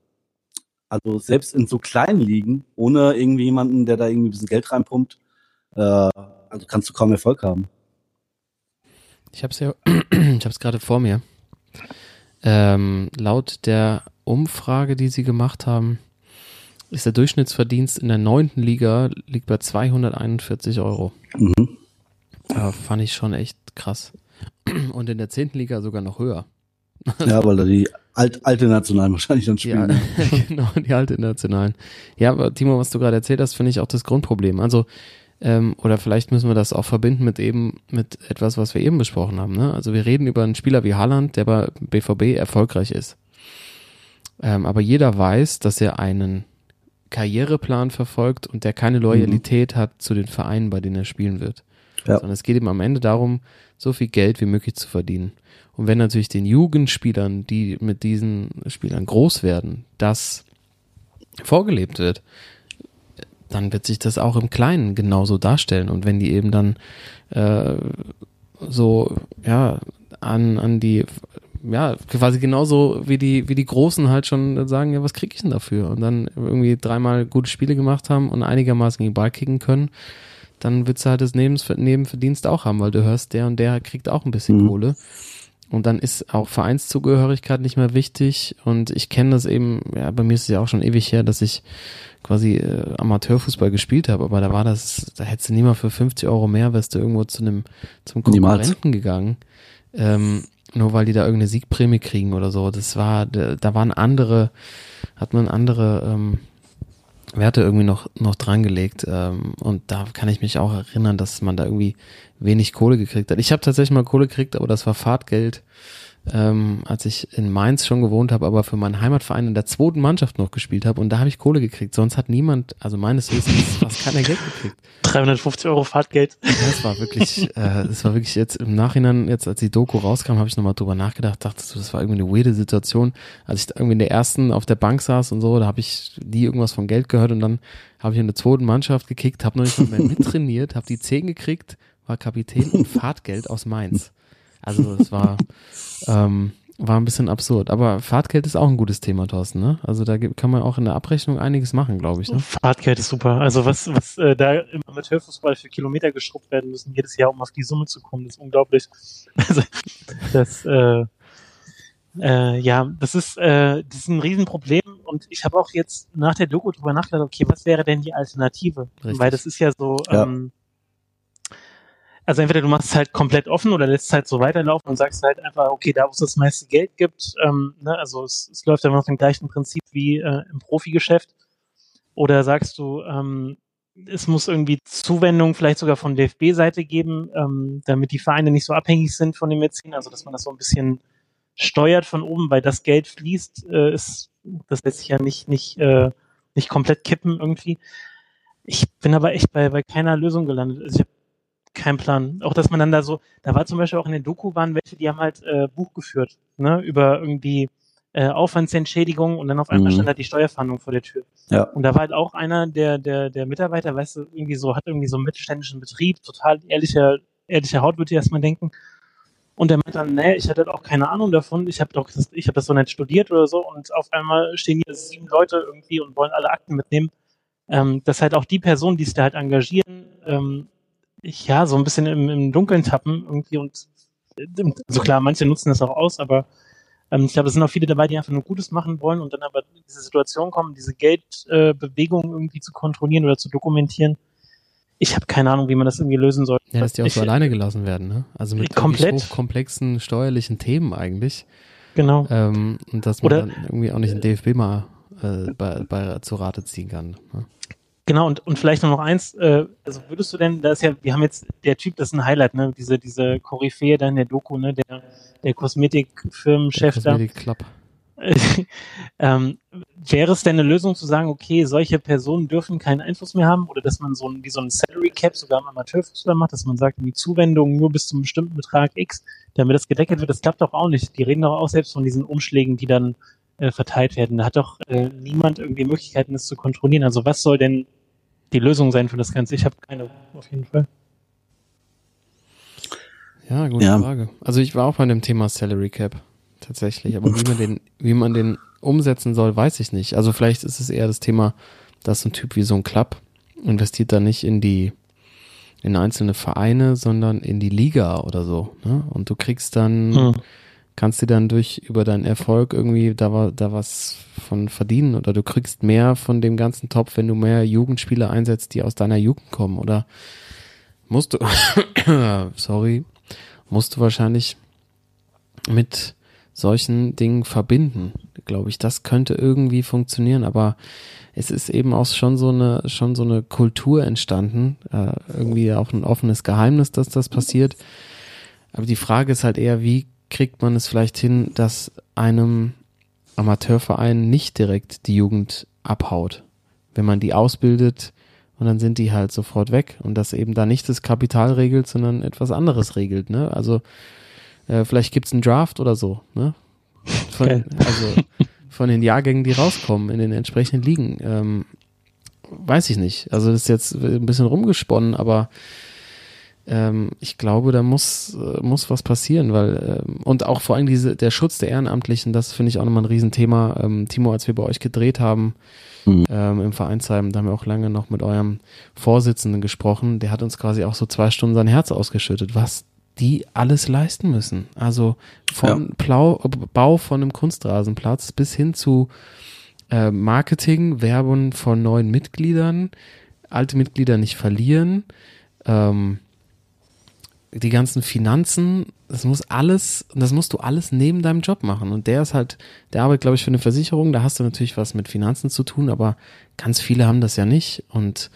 also selbst in so kleinen Ligen, ohne irgendwie jemanden, der da irgendwie ein bisschen Geld reinpumpt, äh, also kannst du kaum Erfolg haben. Ich habe es ja, ich habe es gerade vor mir. Ähm, laut der Umfrage, die sie gemacht haben, ist der Durchschnittsverdienst in der neunten Liga liegt bei 241 Euro. Mhm. Ja, fand ich schon echt krass. Und in der zehnten Liga sogar noch höher. Ja, weil da die alt, alte Nationalen wahrscheinlich dann spielen. Ja, genau, die alte Nationalen. Ja, aber Timo, was du gerade erzählt hast, finde ich auch das Grundproblem. Also, ähm, oder vielleicht müssen wir das auch verbinden mit eben, mit etwas, was wir eben besprochen haben. Ne? Also wir reden über einen Spieler wie Haaland, der bei BVB erfolgreich ist. Ähm, aber jeder weiß, dass er einen Karriereplan verfolgt und der keine Loyalität mhm. hat zu den Vereinen, bei denen er spielen wird. Ja. Sondern es geht ihm am Ende darum, so viel Geld wie möglich zu verdienen. Und wenn natürlich den Jugendspielern, die mit diesen Spielern groß werden, das vorgelebt wird, dann wird sich das auch im Kleinen genauso darstellen. Und wenn die eben dann äh, so, ja, an, an die, ja, quasi genauso wie die, wie die Großen halt schon sagen, ja, was krieg ich denn dafür? Und dann irgendwie dreimal gute Spiele gemacht haben und einigermaßen gegen Ball kicken können, dann wird du halt das Nebenverdienst auch haben, weil du hörst, der und der kriegt auch ein bisschen mhm. Kohle. Und dann ist auch Vereinszugehörigkeit nicht mehr wichtig. Und ich kenne das eben, ja, bei mir ist es ja auch schon ewig her, dass ich quasi äh, Amateurfußball gespielt habe, aber da war das, da hättest du nie mal für 50 Euro mehr, wärst du irgendwo zu einem, zum Konkurrenten Niemals. gegangen. Ähm, nur weil die da irgendeine Siegprämie kriegen oder so. Das war, da waren andere, hat man andere ähm, Werte irgendwie noch, noch drangelegt. Ähm, und da kann ich mich auch erinnern, dass man da irgendwie wenig Kohle gekriegt hat. Ich habe tatsächlich mal Kohle gekriegt, aber das war Fahrtgeld ähm, als ich in Mainz schon gewohnt habe, aber für meinen Heimatverein in der zweiten Mannschaft noch gespielt habe und da habe ich Kohle gekriegt. Sonst hat niemand, also meines Wissens, fast keiner Geld gekriegt. 350 Euro Fahrtgeld. Das war wirklich, äh, das war wirklich jetzt im Nachhinein, jetzt als die Doku rauskam, habe ich nochmal drüber nachgedacht, dachte so, das war irgendwie eine weirde Situation. Als ich irgendwie in der ersten auf der Bank saß und so, da habe ich nie irgendwas von Geld gehört und dann habe ich in der zweiten Mannschaft gekickt, habe noch nicht mal mehr mittrainiert, habe die 10 gekriegt, war Kapitän und Fahrtgeld aus Mainz. Also es war, ähm, war ein bisschen absurd. Aber Fahrtgeld ist auch ein gutes Thema, Thorsten. Ne? Also da kann man auch in der Abrechnung einiges machen, glaube ich. Ne? Fahrtgeld ist super. Also was, was äh, da im Amateurfußball für Kilometer geschrubbt werden müssen, jedes Jahr, um auf die Summe zu kommen, das ist unglaublich. Also das, äh, äh, ja, das ist, äh, das ist ein Riesenproblem und ich habe auch jetzt nach der Doku drüber nachgedacht, okay, was wäre denn die Alternative? Richtig. Weil das ist ja so, Ja. ähm, also entweder du machst es halt komplett offen oder lässt es halt so weiterlaufen und sagst halt einfach, okay, da wo es das meiste Geld gibt, ähm, ne, also es, es läuft einfach nach dem gleichen Prinzip wie äh, im Profigeschäft. Oder sagst du, ähm, es muss irgendwie Zuwendung vielleicht sogar von DFB-Seite geben, ähm, damit die Vereine nicht so abhängig sind von dem Mäzen, also dass man das so ein bisschen steuert von oben, weil das Geld fließt, äh, ist, das lässt sich ja nicht, nicht, äh, nicht komplett kippen irgendwie. Ich bin aber echt bei, bei keiner Lösung gelandet. Also ich habe keinen Plan. Auch dass man dann da so, da war zum Beispiel auch in den Doku waren welche, die haben halt äh, Buch geführt, ne, über irgendwie äh, Aufwandsentschädigung und dann auf einmal Mhm. stand da die Steuerfahndung vor der Tür. Ja. Und da war halt auch einer der, der, der Mitarbeiter, weißt du, irgendwie so, hat irgendwie so einen mittelständischen Betrieb, total ehrlicher, ehrlicher Haut, würde ich erstmal denken. Und der meint dann, nee, ich hatte halt auch keine Ahnung davon, ich habe doch, das, ich habe das so nicht studiert oder so und auf einmal stehen hier sieben Leute irgendwie und wollen alle Akten mitnehmen. Ähm, dass halt auch die Personen, die sich da halt engagieren, ähm, ja, so ein bisschen im, im Dunkeln tappen irgendwie und äh, so klar, manche nutzen das auch aus, aber ähm, ich glaube, es sind auch viele dabei, die einfach nur Gutes machen wollen und dann aber in diese Situation kommen, diese Geldbewegung äh, irgendwie zu kontrollieren oder zu dokumentieren. Ich habe keine Ahnung, wie man das irgendwie lösen soll. Ja, dass die auch ich, so alleine gelassen werden, ne? Also mit Komplett. hochkomplexen steuerlichen Themen eigentlich. Genau. Ähm, und dass man Oder- dann irgendwie auch nicht den DFB mal äh, bei, bei zu Rate ziehen kann. Ne? Genau, und, und vielleicht noch eins, äh, also würdest du denn, da ist ja, wir haben jetzt, der Typ, das ist ein Highlight, ne, diese, diese Koryphäe da in der Doku, ne, der, der Kosmetikfirmenchef da. Cosmetic Club. ähm, wäre es denn eine Lösung zu sagen, okay, solche Personen dürfen keinen Einfluss mehr haben oder dass man so ein, wie so ein Salary Cap sogar im Amateurfußball macht, dass man sagt, die Zuwendungen nur bis zum bestimmten Betrag X, damit das gedeckelt wird, das klappt doch auch nicht. Die reden doch auch selbst von diesen Umschlägen, die dann äh, verteilt werden. Da hat doch äh, niemand irgendwie Möglichkeiten, das zu kontrollieren. Also was soll denn die Lösung sein für das Ganze? Ich habe keine, auf jeden Fall. Ja, gute Ja. Frage. Also ich war auch bei dem Thema Salary Cap tatsächlich, aber wie man den, wie man den umsetzen soll, weiß ich nicht. Also vielleicht ist es eher das Thema, dass so ein Typ wie so ein Club investiert da nicht in die in einzelne Vereine, sondern in die Liga oder so. Ne? Und du kriegst dann, Hm. Kannst dir dann durch über deinen Erfolg irgendwie da, da was von verdienen oder du kriegst mehr von dem ganzen Topf, wenn du mehr Jugendspieler einsetzt, die aus deiner Jugend kommen oder musst du, sorry, musst du wahrscheinlich mit solchen Dingen verbinden, glaube ich. Das könnte irgendwie funktionieren, aber es ist eben auch schon so eine, schon so eine Kultur entstanden, äh, irgendwie auch ein offenes Geheimnis, dass das passiert. Aber die Frage ist halt eher, wie kriegt man es vielleicht hin, dass einem Amateurverein nicht direkt die Jugend abhaut, wenn man die ausbildet und dann sind die halt sofort weg und das eben da nicht das Kapital regelt, sondern etwas anderes regelt, ne? Also äh, vielleicht gibt's einen Draft oder so, ne? Von, Geil. also von den Jahrgängen, die rauskommen in den entsprechenden Ligen. Ähm, weiß ich nicht. Also das ist jetzt ein bisschen rumgesponnen, aber ähm, ich glaube, da muss, äh, muss was passieren, weil ähm, und auch vor allem diese, der Schutz der Ehrenamtlichen, das finde ich auch nochmal ein Riesenthema. Ähm, Timo, als wir bei euch gedreht haben, Mhm. ähm, im Vereinsheim, da haben wir auch lange noch mit eurem Vorsitzenden gesprochen, der hat uns quasi auch so zwei Stunden sein Herz ausgeschüttet, was die alles leisten müssen. Also von Plau Bau von einem Kunstrasenplatz bis hin zu äh, Marketing, Werbung von neuen Mitgliedern, alte Mitglieder nicht verlieren, ähm, die ganzen Finanzen, das muss alles, das musst du alles neben deinem Job machen. Und der ist halt, der arbeitet, glaube ich, für eine Versicherung, da hast du natürlich was mit Finanzen zu tun, aber ganz viele haben das ja nicht. Und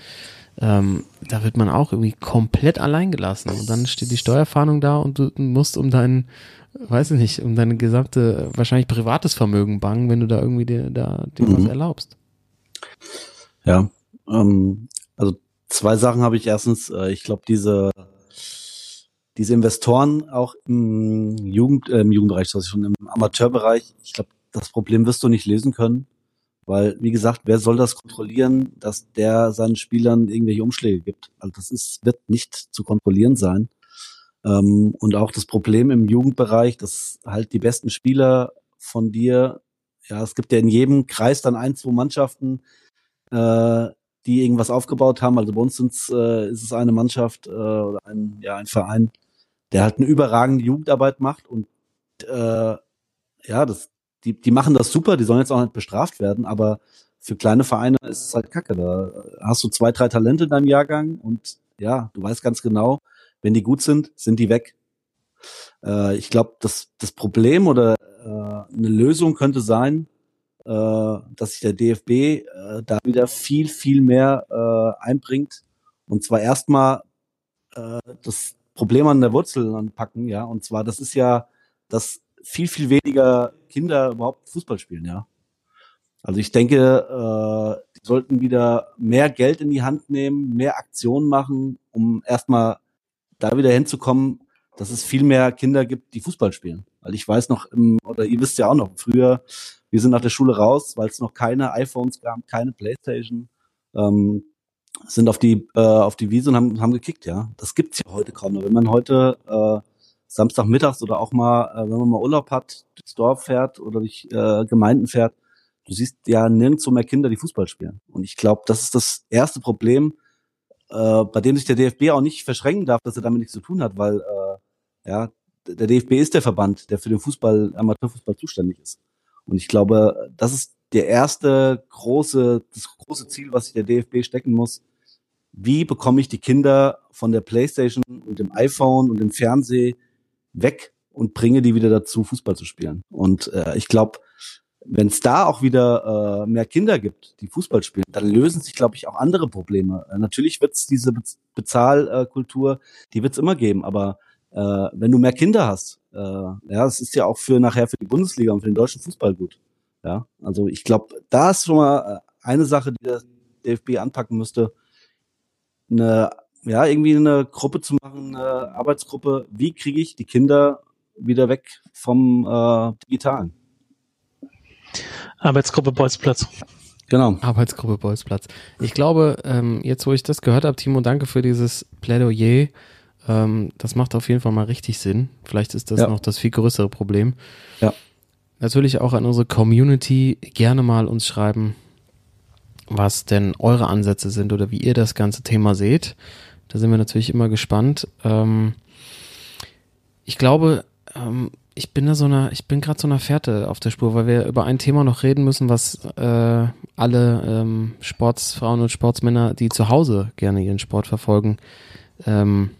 ähm, da wird man auch irgendwie komplett allein gelassen. Und dann steht die Steuerfahndung da und du musst um dein, weiß ich nicht, um deine gesamte, wahrscheinlich privates Vermögen bangen, wenn du da irgendwie dir, da, dir mhm. was erlaubst. Ja, ähm, also zwei Sachen habe ich erstens, äh, ich glaube, diese diese Investoren auch im Jugend, äh, im Jugendbereich, ich schon im Amateurbereich, ich glaube, das Problem wirst du nicht lösen können. Weil, wie gesagt, wer soll das kontrollieren, dass der seinen Spielern irgendwelche Umschläge gibt? Also das ist, wird nicht zu kontrollieren sein. Ähm, und auch das Problem im Jugendbereich, dass halt die besten Spieler von dir, ja, es gibt ja in jedem Kreis dann ein, zwei Mannschaften, äh, die irgendwas aufgebaut haben. Also bei uns sind's, äh, ist es eine Mannschaft äh, oder ein, ja, ein Verein, der halt eine überragende Jugendarbeit macht und äh, ja, das, die, die machen das super, die sollen jetzt auch nicht bestraft werden, aber für kleine Vereine ist es halt kacke. Da hast du zwei, drei Talente in deinem Jahrgang und ja, du weißt ganz genau, wenn die gut sind, sind die weg. Äh, ich glaube, das, das Problem oder äh, eine Lösung könnte sein, äh, dass sich der DFB äh, da wieder viel, viel mehr äh, einbringt. Und zwar erstmal äh, das Problem an der Wurzel anpacken, ja. Und zwar, das ist ja, dass viel, viel weniger Kinder überhaupt Fußball spielen, ja. Also ich denke, äh, die sollten wieder mehr Geld in die Hand nehmen, mehr Aktionen machen, um erstmal da wieder hinzukommen, dass es viel mehr Kinder gibt, die Fußball spielen. Weil ich weiß noch, im, oder ihr wisst ja auch noch, früher, wir sind nach der Schule raus, weil es noch keine iPhones gab, keine Playstation, ähm, sind auf die äh, auf die Wiese und haben, haben gekickt, ja. Das gibt's ja heute kaum noch. Wenn man heute äh, Samstagmittags oder auch mal, äh, wenn man mal Urlaub hat, durchs Dorf fährt oder durch äh, Gemeinden fährt, du siehst ja nirgendwo mehr Kinder, die Fußball spielen. Und ich glaube, das ist das erste Problem, äh, bei dem sich der DFB auch nicht verschränken darf, dass er damit nichts zu tun hat, weil äh, ja, der DFB ist der Verband, der für den Fußball, Amateurfußball zuständig ist. Und ich glaube, das ist der erste große, das große Ziel, was sich der DFB stecken muss. Wie bekomme ich die Kinder von der Playstation und dem iPhone und dem Fernseh weg und bringe die wieder dazu, Fußball zu spielen? Und äh, ich glaube, wenn es da auch wieder äh, mehr Kinder gibt, die Fußball spielen, dann lösen sich, glaube ich, auch andere Probleme. Äh, natürlich wird es diese Be Bezahlkultur, die wird es immer geben, aber äh, wenn du mehr Kinder hast, äh, ja, es ist ja auch für nachher für die Bundesliga und für den deutschen Fußball gut. Ja, also ich glaube, da ist schon mal äh, eine Sache, die der DFB anpacken müsste, eine, ja, irgendwie eine Gruppe zu machen, eine Arbeitsgruppe. Wie kriege ich die Kinder wieder weg vom äh, Digitalen? Arbeitsgruppe Bolzplatz. Genau. Arbeitsgruppe Bolzplatz. Ich glaube, ähm, jetzt wo ich das gehört habe, Timo, danke für dieses Plädoyer. Ähm, das macht auf jeden Fall mal richtig Sinn. Vielleicht ist das ja. noch das viel größere Problem. Ja. Natürlich auch an unsere Community gerne mal uns schreiben, was denn eure Ansätze sind oder wie ihr das ganze Thema seht. Da sind wir natürlich immer gespannt. Ähm, ich glaube, ähm, ich bin da so einer, ich bin gerade so einer Fährte auf der Spur, weil wir über ein Thema noch reden müssen, was äh, alle ähm, Sportsfrauen und Sportsmänner, die zu Hause gerne ihren Sport verfolgen, ähm,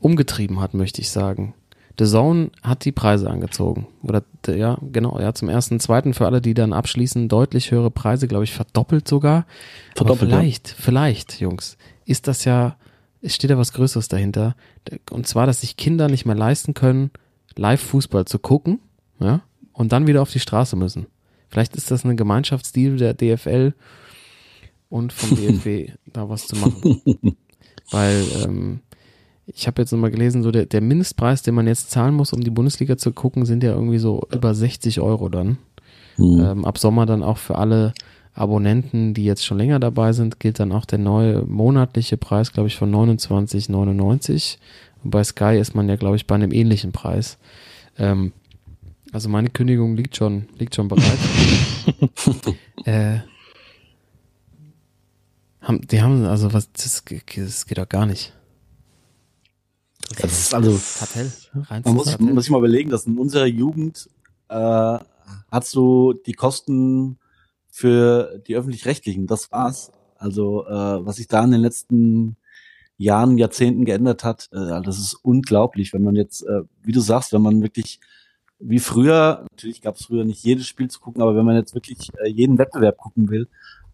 umgetrieben hat, möchte ich sagen. The Zone hat die Preise angezogen. Oder ja, genau, ja, zum ersten, zweiten für alle, die dann abschließen, deutlich höhere Preise, glaube ich, verdoppelt sogar. Verdoppelt. Aber vielleicht, ja. vielleicht, Jungs, ist das ja, es steht da was Größeres dahinter. Und zwar, dass sich Kinder nicht mehr leisten können, Live-Fußball zu gucken, ja, und dann wieder auf die Straße müssen. Vielleicht ist das ein Gemeinschaftsdeal der DFL und vom DFB, da was zu machen. Weil ähm, ich habe jetzt nochmal gelesen, so der, der Mindestpreis, den man jetzt zahlen muss, um die Bundesliga zu gucken, sind ja irgendwie so über 60 Euro dann. Mhm. Ähm, ab Sommer dann auch für alle Abonnenten, die jetzt schon länger dabei sind, gilt dann auch der neue monatliche Preis, glaube ich, von 29,99. Und bei Sky ist man ja, glaube ich, bei einem ähnlichen Preis. Ähm, also meine Kündigung liegt schon, liegt schon bereit. äh, haben, die haben, also was, das, das geht doch gar nicht. Das ist also Kartell. Man muss, Kartell. muss sich mal überlegen, dass in unserer Jugend äh, hast du die Kosten für die öffentlich-rechtlichen. Das war's. Also äh, was sich da in den letzten Jahren, Jahrzehnten geändert hat, äh, das ist unglaublich. Wenn man jetzt, äh, wie du sagst, wenn man wirklich wie früher, natürlich gab es früher nicht jedes Spiel zu gucken, aber wenn man jetzt wirklich äh, jeden Wettbewerb gucken will,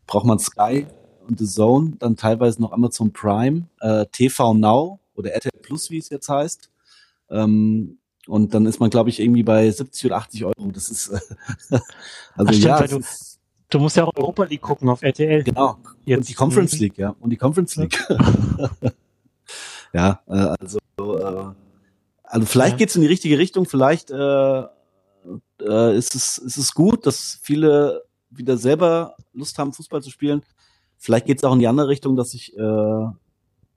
braucht man Sky und The Zone, dann teilweise noch Amazon Prime, äh, TV Now oder RTL Plus, wie es jetzt heißt. Ähm, und dann ist man, glaube ich, irgendwie bei 70 oder 80 Euro. Das ist äh, also stimmt, ja, es du- ist, Du musst ja auch Europa League gucken auf RTL. genau. Jetzt. und die Conference Mhm. League, ja. Und die Conference League. ja, äh, also äh, also vielleicht Ja. geht's in die richtige Richtung, vielleicht äh, äh, ist, es, ist es gut, dass viele wieder selber Lust haben, Fußball zu spielen. Vielleicht geht's auch in die andere Richtung, dass sich äh,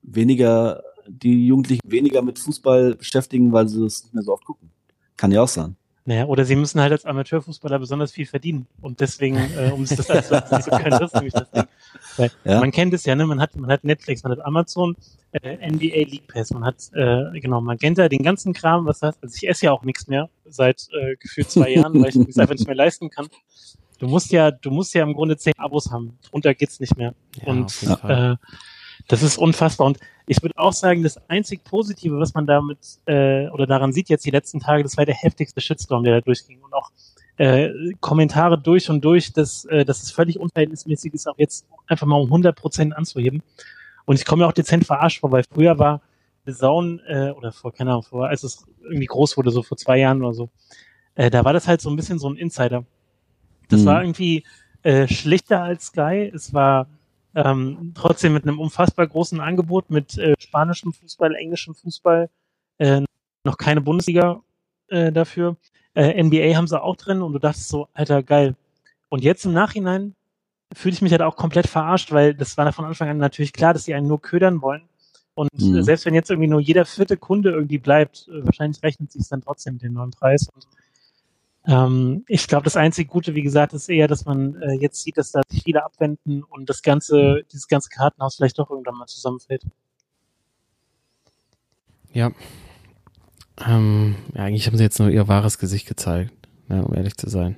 weniger, die Jugendlichen weniger mit Fußball beschäftigen, weil sie das nicht mehr so oft gucken. Kann ja auch sein. Naja, oder sie müssen halt als Amateurfußballer besonders viel verdienen und deswegen, äh, um sich das alles leisten zu können, das ist nämlich das Ding. Weil Ja. man kennt es ja, ne? Man hat, man hat Netflix, man hat Amazon, äh, NBA League Pass, man hat äh, genau Magenta, den ganzen Kram, was das. Also ich esse ja auch nichts mehr seit äh, gefühlt zwei Jahren, weil ich es einfach nicht mehr leisten kann. Du musst ja, du musst ja im Grunde zehn Abos haben. Drunter geht's nicht mehr. Ja, und auf jeden Fall. äh, das ist unfassbar. Und ich würde auch sagen, das einzig Positive, was man damit äh, oder daran sieht jetzt die letzten Tage, das war der heftigste Shitstorm, der da durchging. Und auch äh, Kommentare durch und durch, dass, äh, dass es völlig unverhältnismäßig ist, auch jetzt einfach mal um 100 Prozent anzuheben. Und ich komme mir auch dezent verarscht vor, weil früher war Zone, äh, oder vor, keine Ahnung, vor, als es irgendwie groß wurde, so vor zwei Jahren oder so, äh, da war das halt so ein bisschen so ein Insider. Das Mhm. war irgendwie äh, schlichter als Sky. Es war ähm, trotzdem mit einem unfassbar großen Angebot mit äh, spanischem Fußball, englischem Fußball, äh, noch keine Bundesliga äh, dafür. Äh, NBA haben sie auch drin und du dachtest so, alter, geil. Und jetzt im Nachhinein fühle ich mich halt auch komplett verarscht, weil das war von Anfang an natürlich klar, dass die einen nur ködern wollen. Und Mhm. äh, selbst wenn jetzt irgendwie nur jeder vierte Kunde irgendwie bleibt, äh, wahrscheinlich rechnet sich dann trotzdem mit dem neuen Preis. Und ähm, ich glaube, das einzige Gute, wie gesagt, ist eher, dass man äh, jetzt sieht, dass da sich viele abwenden und das ganze, dieses ganze Kartenhaus vielleicht doch irgendwann mal zusammenfällt. Ja. Ähm, ja, eigentlich haben sie jetzt nur ihr wahres Gesicht gezeigt, ne, um ehrlich zu sein.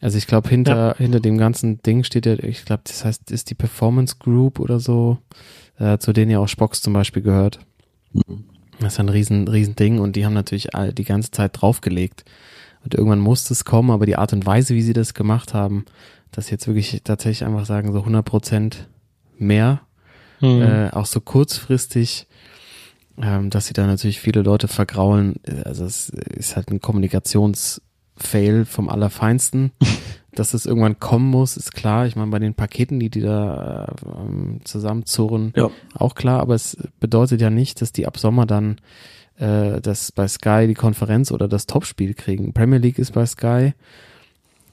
Also ich glaube, hinter, hinter dem ganzen Ding steht ja, ich glaube, das heißt, ist die Performance Group oder so, äh, zu denen ja auch Spocks zum Beispiel gehört. Mhm. Das ist ein riesen, riesen Ding und die haben natürlich all, die ganze Zeit draufgelegt. Und irgendwann musste es kommen, aber die Art und Weise, wie sie das gemacht haben, dass jetzt wirklich tatsächlich einfach sagen, so 100 Prozent mehr Mhm. äh, auch so kurzfristig, ähm, dass sie da natürlich viele Leute vergraulen. Äh, Also es ist halt ein Kommunikationsfail vom Allerfeinsten. dass es irgendwann kommen muss, ist klar. Ich meine, bei den Paketen, die die da äh, ähm, zusammenzurren, Ja. auch klar. Aber es bedeutet ja nicht, dass die ab Sommer dann äh, das bei Sky die Konferenz oder das Topspiel kriegen. Premier League ist bei Sky.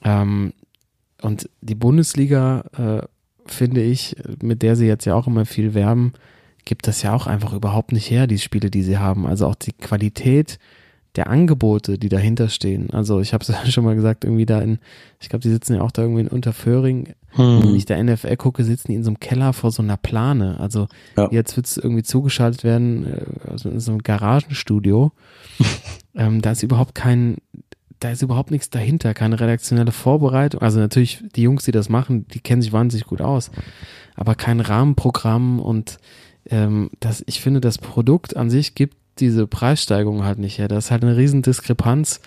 Ähm, und die Bundesliga, äh, finde ich, mit der sie jetzt ja auch immer viel werben, gibt das ja auch einfach überhaupt nicht her, die Spiele, die sie haben. Also auch die Qualität der Angebote, die dahinter stehen. Also ich habe es ja schon mal gesagt, irgendwie da in, ich glaube, die sitzen ja auch da irgendwie in Unterföhring. Wenn Mhm. ich der NFL gucke, sitzen die in so einem Keller vor so einer Plane. Also Ja. jetzt wird es irgendwie zugeschaltet werden, äh, also in so einem Garagenstudio. ähm, da ist überhaupt kein, da ist überhaupt nichts dahinter, keine redaktionelle Vorbereitung. Also natürlich, die Jungs, die das machen, die kennen sich wahnsinnig gut aus, aber kein Rahmenprogramm und ähm, das, ich finde, das Produkt an sich gibt diese Preissteigerung halt nicht her. Das ist halt eine riesen Diskrepanz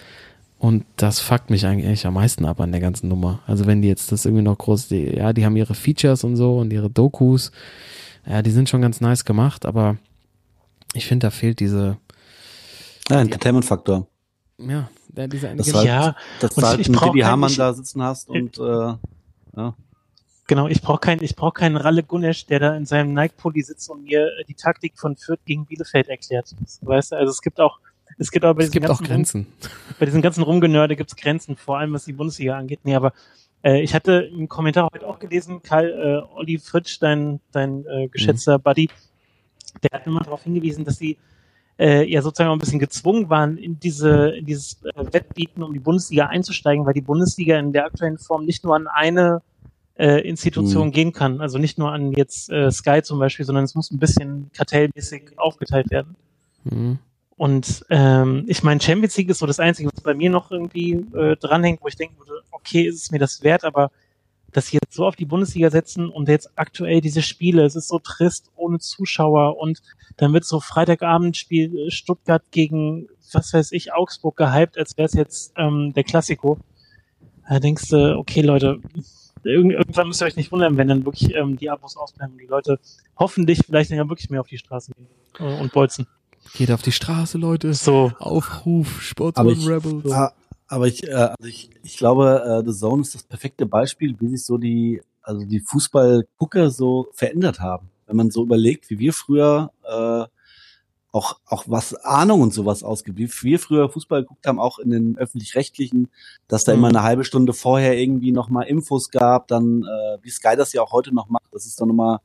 und das fuckt mich eigentlich am meisten ab an der ganzen Nummer. Also wenn die jetzt das irgendwie noch groß, die, ja, die haben ihre Features und so und ihre Dokus, ja, die sind schon ganz nice gemacht, aber ich finde, da fehlt diese, Ja, Entertainment-Faktor. ja, der- diese Das halt, Ja, dass du halt ich einen brauch Didi Hamann da sitzen hast und äh, ja. Genau, ich brauche keinen, ich brauche keinen Ralle Gunesch, der da in seinem Nike-Pulli sitzt und mir äh, die Taktik von Fürth gegen Bielefeld erklärt. Weißt du, also es gibt auch, es gibt auch bei es gibt auch Grenzen. bei diesen ganzen Rumgenörde gibt's Grenzen, vor allem was die Bundesliga angeht. Nee, aber äh, ich hatte einen Kommentar heute auch gelesen, Karl, äh, Olli Fritsch, dein, dein äh, geschätzter Buddy, der hat immer darauf hingewiesen, dass sie äh, ja sozusagen auch ein bisschen gezwungen waren, in diese in dieses äh, Wettbieten um die Bundesliga einzusteigen, weil die Bundesliga in der aktuellen Form nicht nur an eine äh, Institution Mhm. gehen kann, also nicht nur an jetzt äh, Sky zum Beispiel, sondern es muss ein bisschen kartellmäßig aufgeteilt werden. Mhm. Und ähm, ich meine, Champions League ist so das Einzige, was bei mir noch irgendwie äh, dranhängt, wo ich denken würde, okay, ist es mir das wert, aber dass sie jetzt so auf die Bundesliga setzen und jetzt aktuell diese Spiele, es ist so trist ohne Zuschauer und dann wird so Freitagabendspiel äh, Stuttgart gegen, was weiß ich, Augsburg gehypt, als wäre es jetzt ähm, der Klassiko. Da denkst du, okay, Leute, irgendwann müsst ihr euch nicht wundern, wenn dann wirklich ähm, die Abos ausbleiben und die Leute hoffentlich vielleicht dann ja wirklich mehr auf die Straße gehen äh, und bolzen. Geht auf die Straße, Leute. So. Aufruf, Sports Aber und ich- Rebels. Ja, aber ich, äh, also ich, ich glaube, äh, The Zone ist das perfekte Beispiel, wie sich so die, also die Fußballgucker so verändert haben. Wenn man so überlegt, wie wir früher äh, auch, auch was Ahnung und sowas ausgibt, wie wir früher Fußball geguckt haben, auch in den öffentlich-rechtlichen, dass da Mhm. immer eine halbe Stunde vorher irgendwie nochmal Infos gab, dann, äh, wie Sky das ja auch heute noch macht, das ist dann nochmal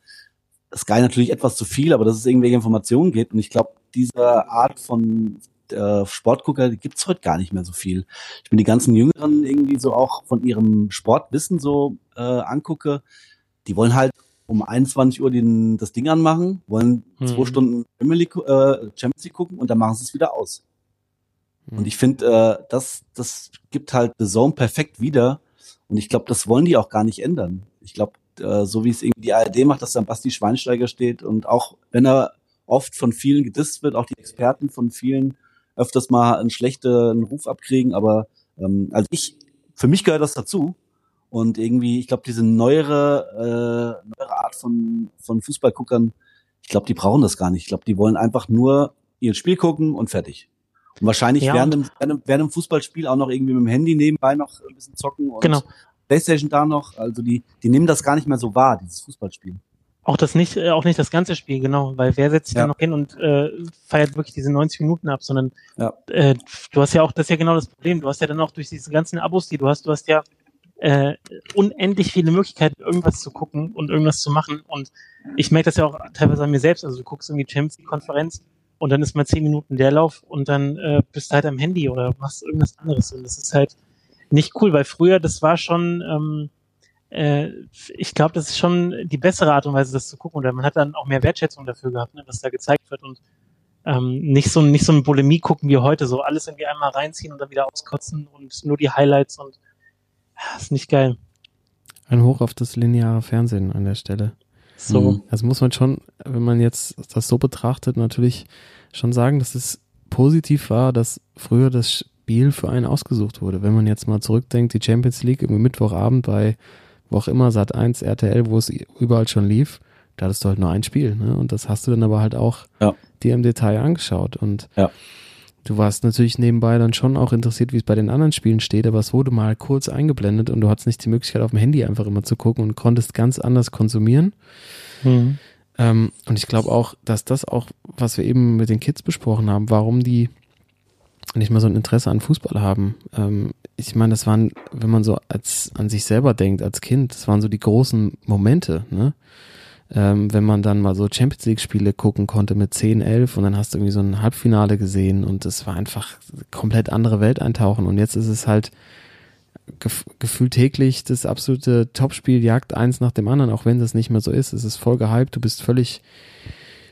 Sky natürlich etwas zu viel, aber dass es irgendwelche Informationen gibt. Und ich glaube, diese Art von äh, Sportgucker, die gibt's heute gar nicht mehr so viel. Ich bin die ganzen Jüngeren irgendwie so auch von ihrem Sportwissen so äh, angucke, die wollen halt um 21 Uhr den, das Ding anmachen, wollen Mhm. zwei Stunden äh, Champions League gucken und dann machen sie es wieder aus. Mhm. Und ich finde, äh, das, das gibt halt The Zone perfekt wieder. Und ich glaube, das wollen die auch gar nicht ändern. Ich glaube, äh, so wie es irgendwie die ARD macht, dass dann Basti Schweinsteiger steht und auch wenn er oft von vielen gedisst wird, auch die Experten von vielen öfters mal einen schlechten Ruf abkriegen, aber ähm, also ich, für mich gehört das dazu. Und irgendwie, ich glaube, diese neuere, äh, neuere Art von, von Fußballguckern, ich glaube, die brauchen das gar nicht. Ich glaube, die wollen einfach nur ihr Spiel gucken und fertig. Und wahrscheinlich Ja, während, dem, während, während dem Fußballspiel auch noch irgendwie mit dem Handy nebenbei noch ein bisschen zocken und Genau. Playstation da noch. Also die, die nehmen das gar nicht mehr so wahr, dieses Fußballspiel. Auch das nicht, äh, auch nicht das ganze Spiel, genau, weil wer setzt sich Ja. dann noch hin und äh, feiert wirklich diese 90 Minuten ab, sondern Ja. äh, du hast ja auch, das ist ja genau das Problem, du hast ja dann auch durch diese ganzen Abos, die du hast, du hast ja äh, unendlich viele Möglichkeiten, irgendwas zu gucken und irgendwas zu machen. Und ich merke das ja auch teilweise an mir selbst. Also du guckst irgendwie Champions League Konferenz und dann ist mal zehn Minuten Leerlauf und dann äh, bist du halt am Handy oder machst irgendwas anderes. Und das ist halt nicht cool, weil früher, das war schon, ähm, äh, ich glaube, das ist schon die bessere Art und Weise, das zu gucken. Oder man hat dann auch mehr Wertschätzung dafür gehabt, ne, was da gezeigt wird und ähm, nicht so nicht so ein Bulimie gucken wie heute, so alles irgendwie einmal reinziehen und dann wieder auskotzen und nur die Highlights und ja, ist nicht geil. Ein Hoch auf das lineare Fernsehen an der Stelle. So. Mhm. Also muss man schon, wenn man jetzt das so betrachtet, natürlich schon sagen, dass es positiv war, dass früher das Spiel für einen ausgesucht wurde. Wenn man jetzt mal zurückdenkt, die Champions League irgendwie Mittwochabend bei wo auch immer, Sat 1, RTL, wo es überall schon lief, da hattest du halt nur ein Spiel, ne? Und das hast du dann aber halt auch Ja. dir im Detail angeschaut. Und Ja. du warst natürlich nebenbei dann schon auch interessiert, wie es bei den anderen Spielen steht, aber es wurde mal kurz eingeblendet und du hattest nicht die Möglichkeit, auf dem Handy einfach immer zu gucken und konntest ganz anders konsumieren. Mhm. Ähm, und ich glaube auch, dass das auch, was wir eben mit den Kids besprochen haben, warum die nicht mehr so ein Interesse an Fußball haben. Ähm, ich meine, das waren, wenn man so als an sich selber denkt, als Kind, das waren so die großen Momente, ne? Ähm, wenn man dann mal so Champions League Spiele gucken konnte mit 10, 11 und dann hast du irgendwie so ein Halbfinale gesehen und es war einfach komplett andere Welt eintauchen und jetzt ist es halt gef gefühlt täglich das absolute Topspiel jagt eins nach dem anderen, auch wenn das nicht mehr so ist. Es ist voll gehypt, du bist völlig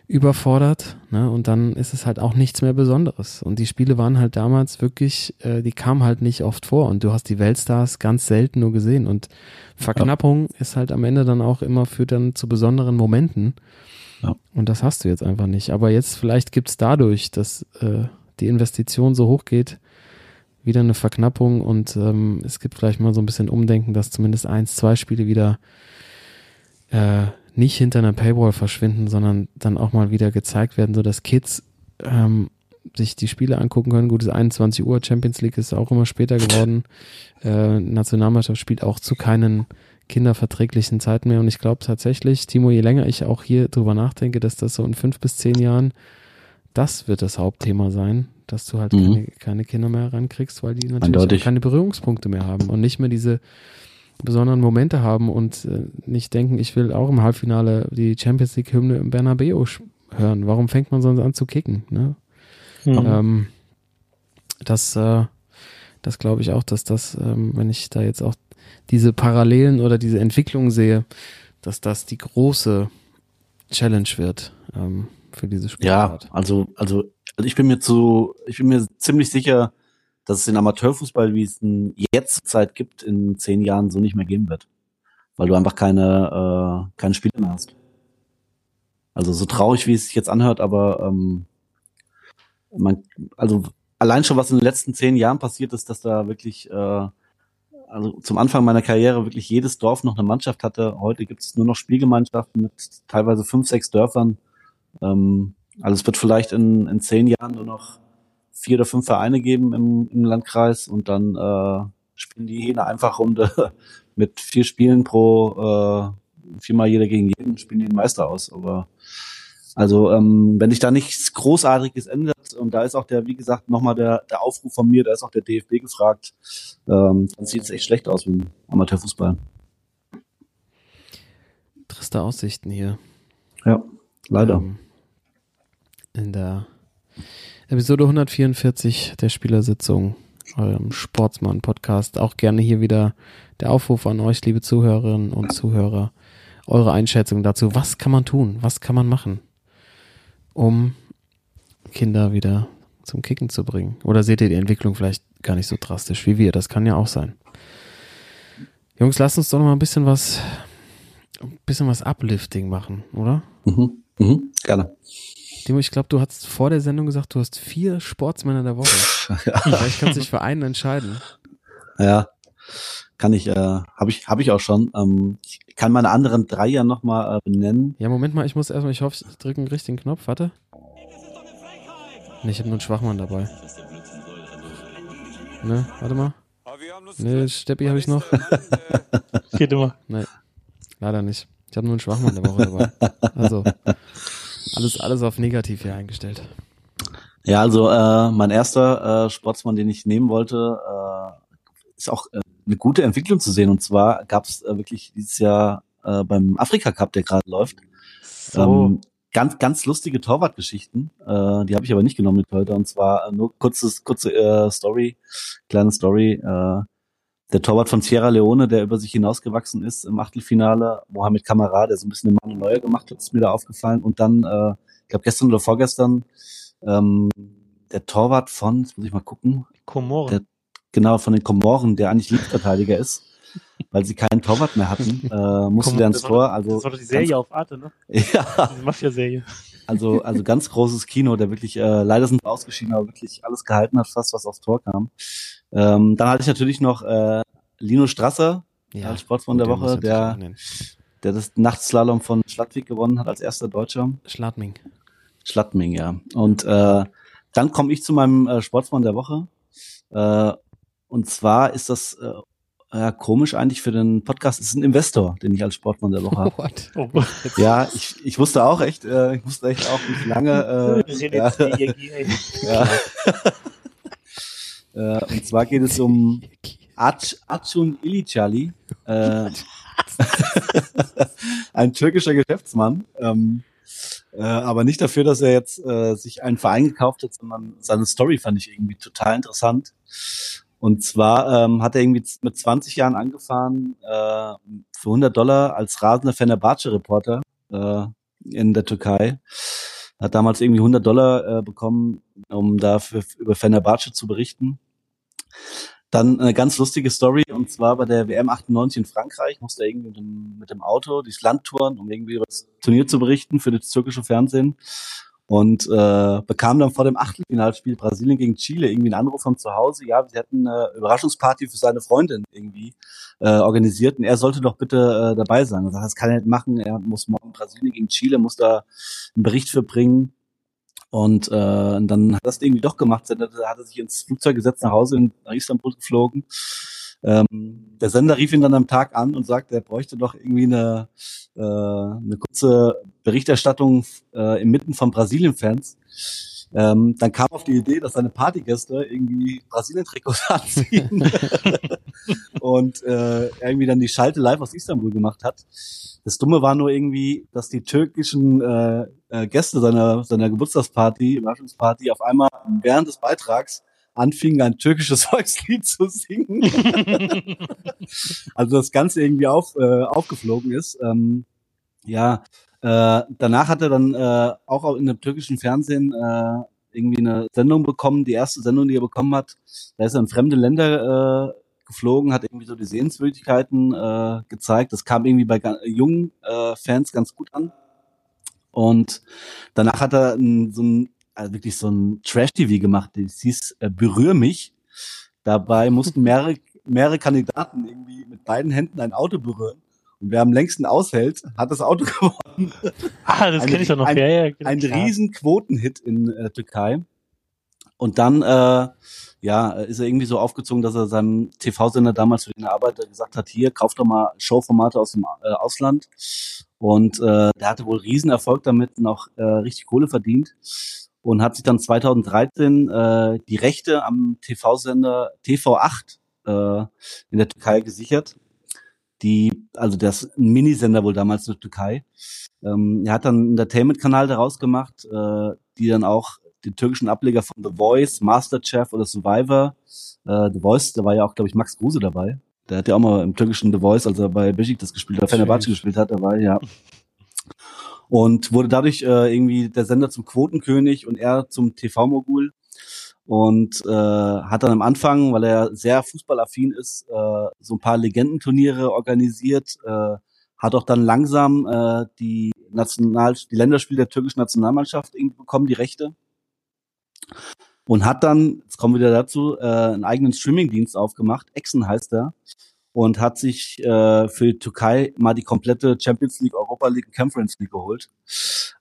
überfordert, ne? Und dann ist es halt auch nichts mehr Besonderes. Und die Spiele waren halt damals wirklich, äh, die kamen halt nicht oft vor und du hast die Weltstars ganz selten nur gesehen. Und Verknappung ist halt am Ende dann auch immer führt dann zu besonderen Momenten. Ja. Und das hast du jetzt einfach nicht. Aber jetzt vielleicht gibt's dadurch, dass äh, die Investition so hoch geht, wieder eine Verknappung und ähm, es gibt vielleicht mal so ein bisschen Umdenken, dass zumindest eins, zwei Spiele wieder äh, nicht hinter einer Paywall verschwinden, sondern dann auch mal wieder gezeigt werden, so dass Kids ähm, sich die Spiele angucken können. Gut, es ist 21 Uhr, Champions League ist auch immer später geworden. Äh, Nationalmannschaft spielt auch zu keinen kinderverträglichen Zeiten mehr. Und ich glaube tatsächlich, Timo, je länger ich auch hier drüber nachdenke, dass das so in fünf bis zehn Jahren, das wird das Hauptthema sein, dass du halt Mhm. keine, keine Kinder mehr rankriegst, weil die natürlich keine Berührungspunkte mehr haben und nicht mehr diese besonderen Momente haben und äh, nicht denken, ich will auch im Halbfinale die Champions League Hymne im Bernabeu hören. Warum fängt man sonst an zu kicken? Ne? Mhm. Ähm, das, äh, das glaube ich auch, dass das, ähm, wenn ich da jetzt auch diese Parallelen oder diese Entwicklungen sehe, dass das die große Challenge wird ähm, für diese Ja, Sportart. also, also, also ich bin mir zu, ich bin mir ziemlich sicher, dass es den Amateurfußball, wie es ihn jetzt Zeit gibt, in zehn Jahren so nicht mehr geben wird. Weil du einfach keine, äh, keine Spiele mehr hast. Also so traurig, wie es sich jetzt anhört, aber ähm, man, also allein schon, was in den letzten zehn Jahren passiert ist, dass da wirklich äh, also zum Anfang meiner Karriere wirklich jedes Dorf noch eine Mannschaft hatte. Heute gibt es nur noch Spielgemeinschaften mit teilweise fünf, sechs Dörfern. Ähm, also es wird vielleicht in, in zehn Jahren nur noch vier oder fünf Vereine geben im, im Landkreis und dann äh, spielen die eine Einfachrunde mit vier Spielen pro äh, viermal jeder gegen jeden, spielen den Meister aus. Aber also ähm, wenn sich da nichts Großartiges ändert, und da ist auch der, wie gesagt, nochmal der, der Aufruf von mir, da ist auch der DFB gefragt, ähm, dann sieht es echt schlecht aus mit dem Amateurfußball. Triste Aussichten hier. Ja, leider. Ähm, in der Episode 144 der Spielersitzung, eurem Sportsmann-Podcast. Auch gerne hier wieder der Aufruf an euch, liebe Zuhörerinnen und Zuhörer, eure Einschätzung dazu. Was kann man tun? Was kann man machen? um Kinder wieder zum Kicken zu bringen? Oder seht ihr die Entwicklung vielleicht gar nicht so drastisch wie wir? Das kann ja auch sein. Jungs, lasst uns doch noch mal ein bisschen was, ein bisschen was Uplifting machen, oder? Mhm. Mhm. Gerne. Timo, ich glaube, du hast vor der Sendung gesagt, du hast vier Sportsmänner der Woche. ja. Vielleicht kannst du dich für einen entscheiden. Ja, kann ich, äh, habe ich, habe ich auch schon. Ähm, ich kann meine anderen drei ja nochmal äh, benennen. Ja, Moment mal, ich muss erstmal, ich hoffe, ich drücke einen richtigen Knopf, warte. Nee, ich habe nur einen Schwachmann dabei. Ne, warte mal. Ne, Steppi habe ich noch. Geht immer. Nee, leider nicht. Ich habe nur einen Schwachmann der Woche dabei. Also, alles, alles auf negativ hier eingestellt. Ja, also äh, mein erster äh, Sportsmann, den ich nehmen wollte, äh, ist auch äh, eine gute Entwicklung zu sehen. Und zwar gab es äh, wirklich dieses Jahr äh, beim Afrika Cup, der gerade läuft, so. ähm, ganz ganz lustige Torwartgeschichten. Äh, die habe ich aber nicht genommen mit heute. Und zwar äh, nur kurzes kurze äh, Story, kleine Story. Äh, der Torwart von Sierra Leone, der über sich hinausgewachsen ist im Achtelfinale, Mohamed Kamara, der so ein bisschen eine Manu gemacht hat, ist mir da aufgefallen. Und dann, äh, ich glaube gestern oder vorgestern, ähm, der Torwart von, jetzt muss ich mal gucken. Komoren. Der, genau, von den Komoren, der eigentlich Linksverteidiger ist, weil sie keinen Torwart mehr hatten, äh, musste der ins Tor. Also das war doch die Serie auf Arte, ne? ja. Diese Mafia-Serie. Also, also ganz großes Kino, der wirklich, äh, leider sind wir ausgeschieden, aber wirklich alles gehalten hat, fast was aufs Tor kam. Ähm, dann hatte ich natürlich noch äh, Lino Strasser ja, als Sportmann der Woche, der, der das Nachtslalom von Schladwig gewonnen hat als erster Deutscher. Schladming. Schladming, ja. Und äh, dann komme ich zu meinem äh, Sportsmann der Woche. Äh, und zwar ist das äh, ja, komisch eigentlich für den Podcast. Es ist ein Investor, den ich als Sportmann der Woche habe. Oh, ja, ich, ich wusste auch echt, äh, ich wusste echt auch nicht lange. Äh, ja, ja. äh, und zwar geht es um Ac Acun Ilicali, äh, ein türkischer Geschäftsmann. Ähm, äh, aber nicht dafür, dass er jetzt äh, sich einen Verein gekauft hat, sondern seine Story fand ich irgendwie total interessant. Und zwar ähm, hat er irgendwie mit 20 Jahren angefangen, äh, für 100 Dollar als rasender Fenerbahce-Reporter äh, in der Türkei. Hat damals irgendwie 100 Dollar äh, bekommen, um dafür über Fenerbahce zu berichten. Dann eine ganz lustige Story, und zwar bei der WM 98 in Frankreich musste er irgendwie mit dem, mit dem Auto durchs Land touren, um irgendwie über das Turnier zu berichten für das türkische Fernsehen und äh, bekam dann vor dem Achtelfinalspiel Brasilien gegen Chile irgendwie einen Anruf von zu Hause. Ja, sie hätten eine Überraschungsparty für seine Freundin irgendwie äh, organisiert und er sollte doch bitte äh, dabei sein. Er sagt, das kann er nicht machen. Er muss morgen Brasilien gegen Chile, muss da einen Bericht für bringen. Und äh, dann hat das irgendwie doch gemacht. Dann hat er sich ins Flugzeug gesetzt, nach Hause in, nach Istanbul geflogen ähm, der Sender rief ihn dann am Tag an und sagte, er bräuchte doch irgendwie eine, äh, eine kurze Berichterstattung äh, inmitten von Brasilien-Fans. Ähm, dann kam auf die Idee, dass seine Partygäste irgendwie Brasilien-Trikots anziehen und äh, irgendwie dann die Schalte live aus Istanbul gemacht hat. Das Dumme war nur irgendwie, dass die türkischen äh, äh, Gäste seiner, seiner Geburtstagsparty, Überraschungsparty, auf einmal während des Beitrags anfingen, ein türkisches Volkslied zu singen. also das Ganze irgendwie auf, äh, aufgeflogen ist. Ähm, ja, äh, danach hat er dann äh, auch in dem türkischen Fernsehen äh, irgendwie eine Sendung bekommen, die erste Sendung, die er bekommen hat. Da ist er in fremde Länder äh, geflogen, hat irgendwie so die Sehenswürdigkeiten äh, gezeigt. Das kam irgendwie bei jungen äh, Fans ganz gut an. Und danach hat er so ein also wirklich so ein Trash-TV gemacht, das hieß äh, Berühr mich. Dabei mussten mehrere mehrere Kandidaten irgendwie mit beiden Händen ein Auto berühren und wer am längsten aushält, hat das Auto gewonnen. Ah, das kenne ich doch noch. Ein, ja, ja, genau, ein klar. riesen Quotenhit in äh, Türkei. Und dann, äh, ja, ist er irgendwie so aufgezogen, dass er seinem TV-Sender damals für den er arbeitet gesagt hat, hier, kauf doch mal Showformate aus dem äh, Ausland. Und äh, der hatte wohl Riesenerfolg damit und auch äh, richtig Kohle verdient und hat sich dann 2013 äh, die Rechte am TV-Sender TV8 äh, in der Türkei gesichert. Die, also das Minisender wohl damals in der Türkei. Ähm, er hat dann einen Entertainment-Kanal daraus gemacht, äh, die dann auch den türkischen Ableger von The Voice, Masterchef oder Survivor. Äh, The Voice, da war ja auch, glaube ich, Max Kruse dabei. Der hat ja auch mal im türkischen The Voice, als er bei Besiktas gespielt hat, Fenerbahce gespielt hat, dabei, ja. Und wurde dadurch äh, irgendwie der Sender zum Quotenkönig und er zum TV-Mogul. Und äh, hat dann am Anfang, weil er sehr fußballaffin ist, äh, so ein paar Legendenturniere organisiert, äh, hat auch dann langsam äh, die National die Länderspiele der türkischen Nationalmannschaft irgendwie bekommen, die Rechte. Und hat dann, jetzt kommen wir wieder dazu, äh, einen eigenen Streamingdienst aufgemacht, Exen heißt er, und hat sich äh, für die Türkei mal die komplette Champions League, Europa League und Conference League geholt.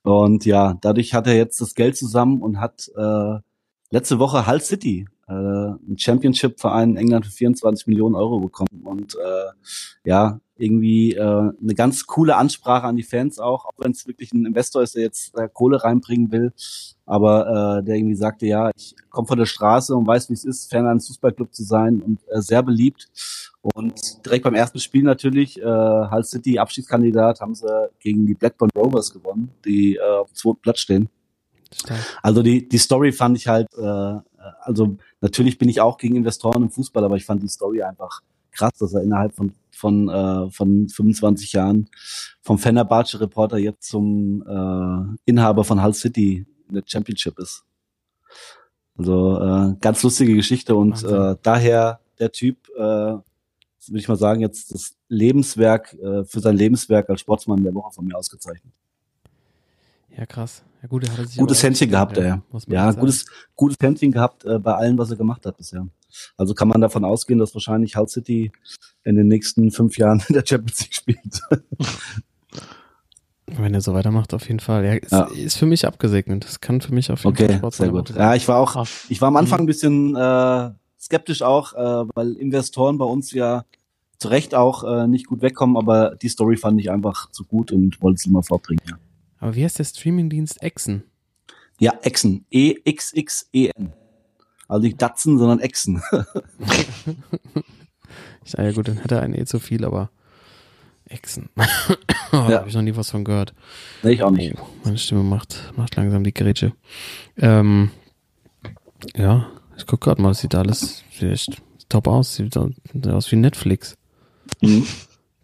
Und ja, dadurch hat er jetzt das Geld zusammen und hat äh, letzte Woche Hull City, äh, ein Championship-Verein in England für 24 Millionen Euro bekommen. Und äh, ja, irgendwie äh, eine ganz coole Ansprache an die Fans auch, auch wenn es wirklich ein Investor ist, der jetzt äh, Kohle reinbringen will, aber äh, der irgendwie sagte, ja, ich komme von der Straße und weiß, wie es ist, Fan eines Fußballclub zu sein und äh, sehr beliebt. Und direkt beim ersten Spiel natürlich, äh, Hull City, Abschiedskandidat, haben sie gegen die Blackburn Rovers gewonnen, die äh, auf dem zweiten Platz stehen. Stark. Also die, die Story fand ich halt, äh, also natürlich bin ich auch gegen Investoren im Fußball, aber ich fand die Story einfach krass, dass er innerhalb von von äh, von 25 Jahren vom Fenerbahce Reporter jetzt zum äh, Inhaber von Hull City in der Championship ist. Also äh, ganz lustige Geschichte und äh, daher der Typ, äh, würde ich mal sagen, jetzt das Lebenswerk äh, für sein Lebenswerk als Sportsmann der Woche von mir ausgezeichnet. Ja, krass. Ja, gut, er hat sich Gutes Händchen gehabt, er. Ja, sagen. gutes, gutes Händchen gehabt äh, bei allem, was er gemacht hat bisher. Also kann man davon ausgehen, dass wahrscheinlich Hull City in den nächsten fünf Jahren in der Champions League spielt. Wenn er so weitermacht, auf jeden Fall. Ja, ist, Ja. ist für mich abgesegnet. Das kann für mich auf jeden Fall Okay, Sport sehr sein. gut. Ja, ich war auch, ich war am Anfang ein bisschen äh, skeptisch auch, äh, weil Investoren bei uns ja zu Recht auch äh, nicht gut wegkommen, aber die Story fand ich einfach zu gut und wollte sie mal vorbringen. Ja, Aber wie heißt der Streamingdienst Exen? ja Exen. E-X-X-E-N. Also nicht Datsen, sondern Exen. Ich, ah, ja gut, dann hat er einen eh zu viel, aber Exen. oh, Ja. Da habe ich noch nie was von gehört. nee, ich auch nicht. Oh, meine Stimme macht, macht langsam die Grätsche. Ähm, ja, ich guck gerade mal, das sieht alles sieht echt top aus. Sieht aus wie Netflix. Mhm.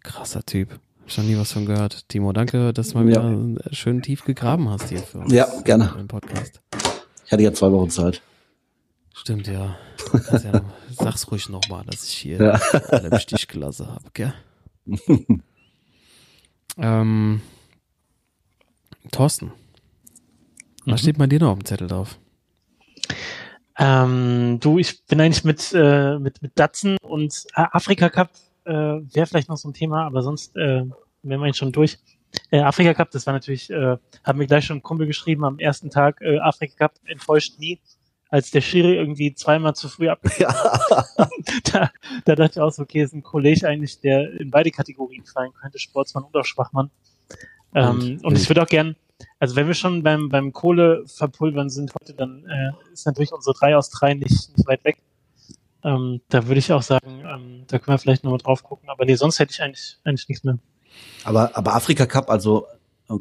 Krasser Typ. Hab ich noch nie was von gehört. Timo, danke, dass du mal Ja. wieder schön tief gegraben hast hier für uns. Ja, gerne. Im Podcast. Ich hatte ja zwei Wochen Zeit. Stimmt, ja. Ja sag's ruhig nochmal, dass ich hier Ja. alle im Stich gelassen habe, gell? ähm, Thorsten, was Mhm. steht bei dir noch auf dem Zettel drauf? Ähm, du, ich bin eigentlich mit, äh, mit, mit Datsen und Afrika Cup äh, wäre vielleicht noch so ein Thema, aber sonst äh, wären wir schon durch. Äh, Afrika Cup, das war natürlich, äh, haben wir gleich schon ein Kumpel geschrieben am ersten Tag, äh, Afrika Cup enttäuscht nie, als der Schiri irgendwie zweimal zu früh ab. Ja. da, da dachte ich auch so, okay, ist ein Kollege eigentlich, der in beide Kategorien fallen könnte, Sportsmann oder Schwachmann. Ähm, und ich würde auch gern, also wenn wir schon beim, beim Kohle verpulvern sind heute, dann äh, ist natürlich unsere 3 aus 3 nicht, nicht weit weg. Ähm, da würde ich auch sagen, ähm, da können wir vielleicht nochmal drauf gucken. Aber nee, sonst hätte ich eigentlich, eigentlich nichts mehr. Aber, aber Afrika Cup, also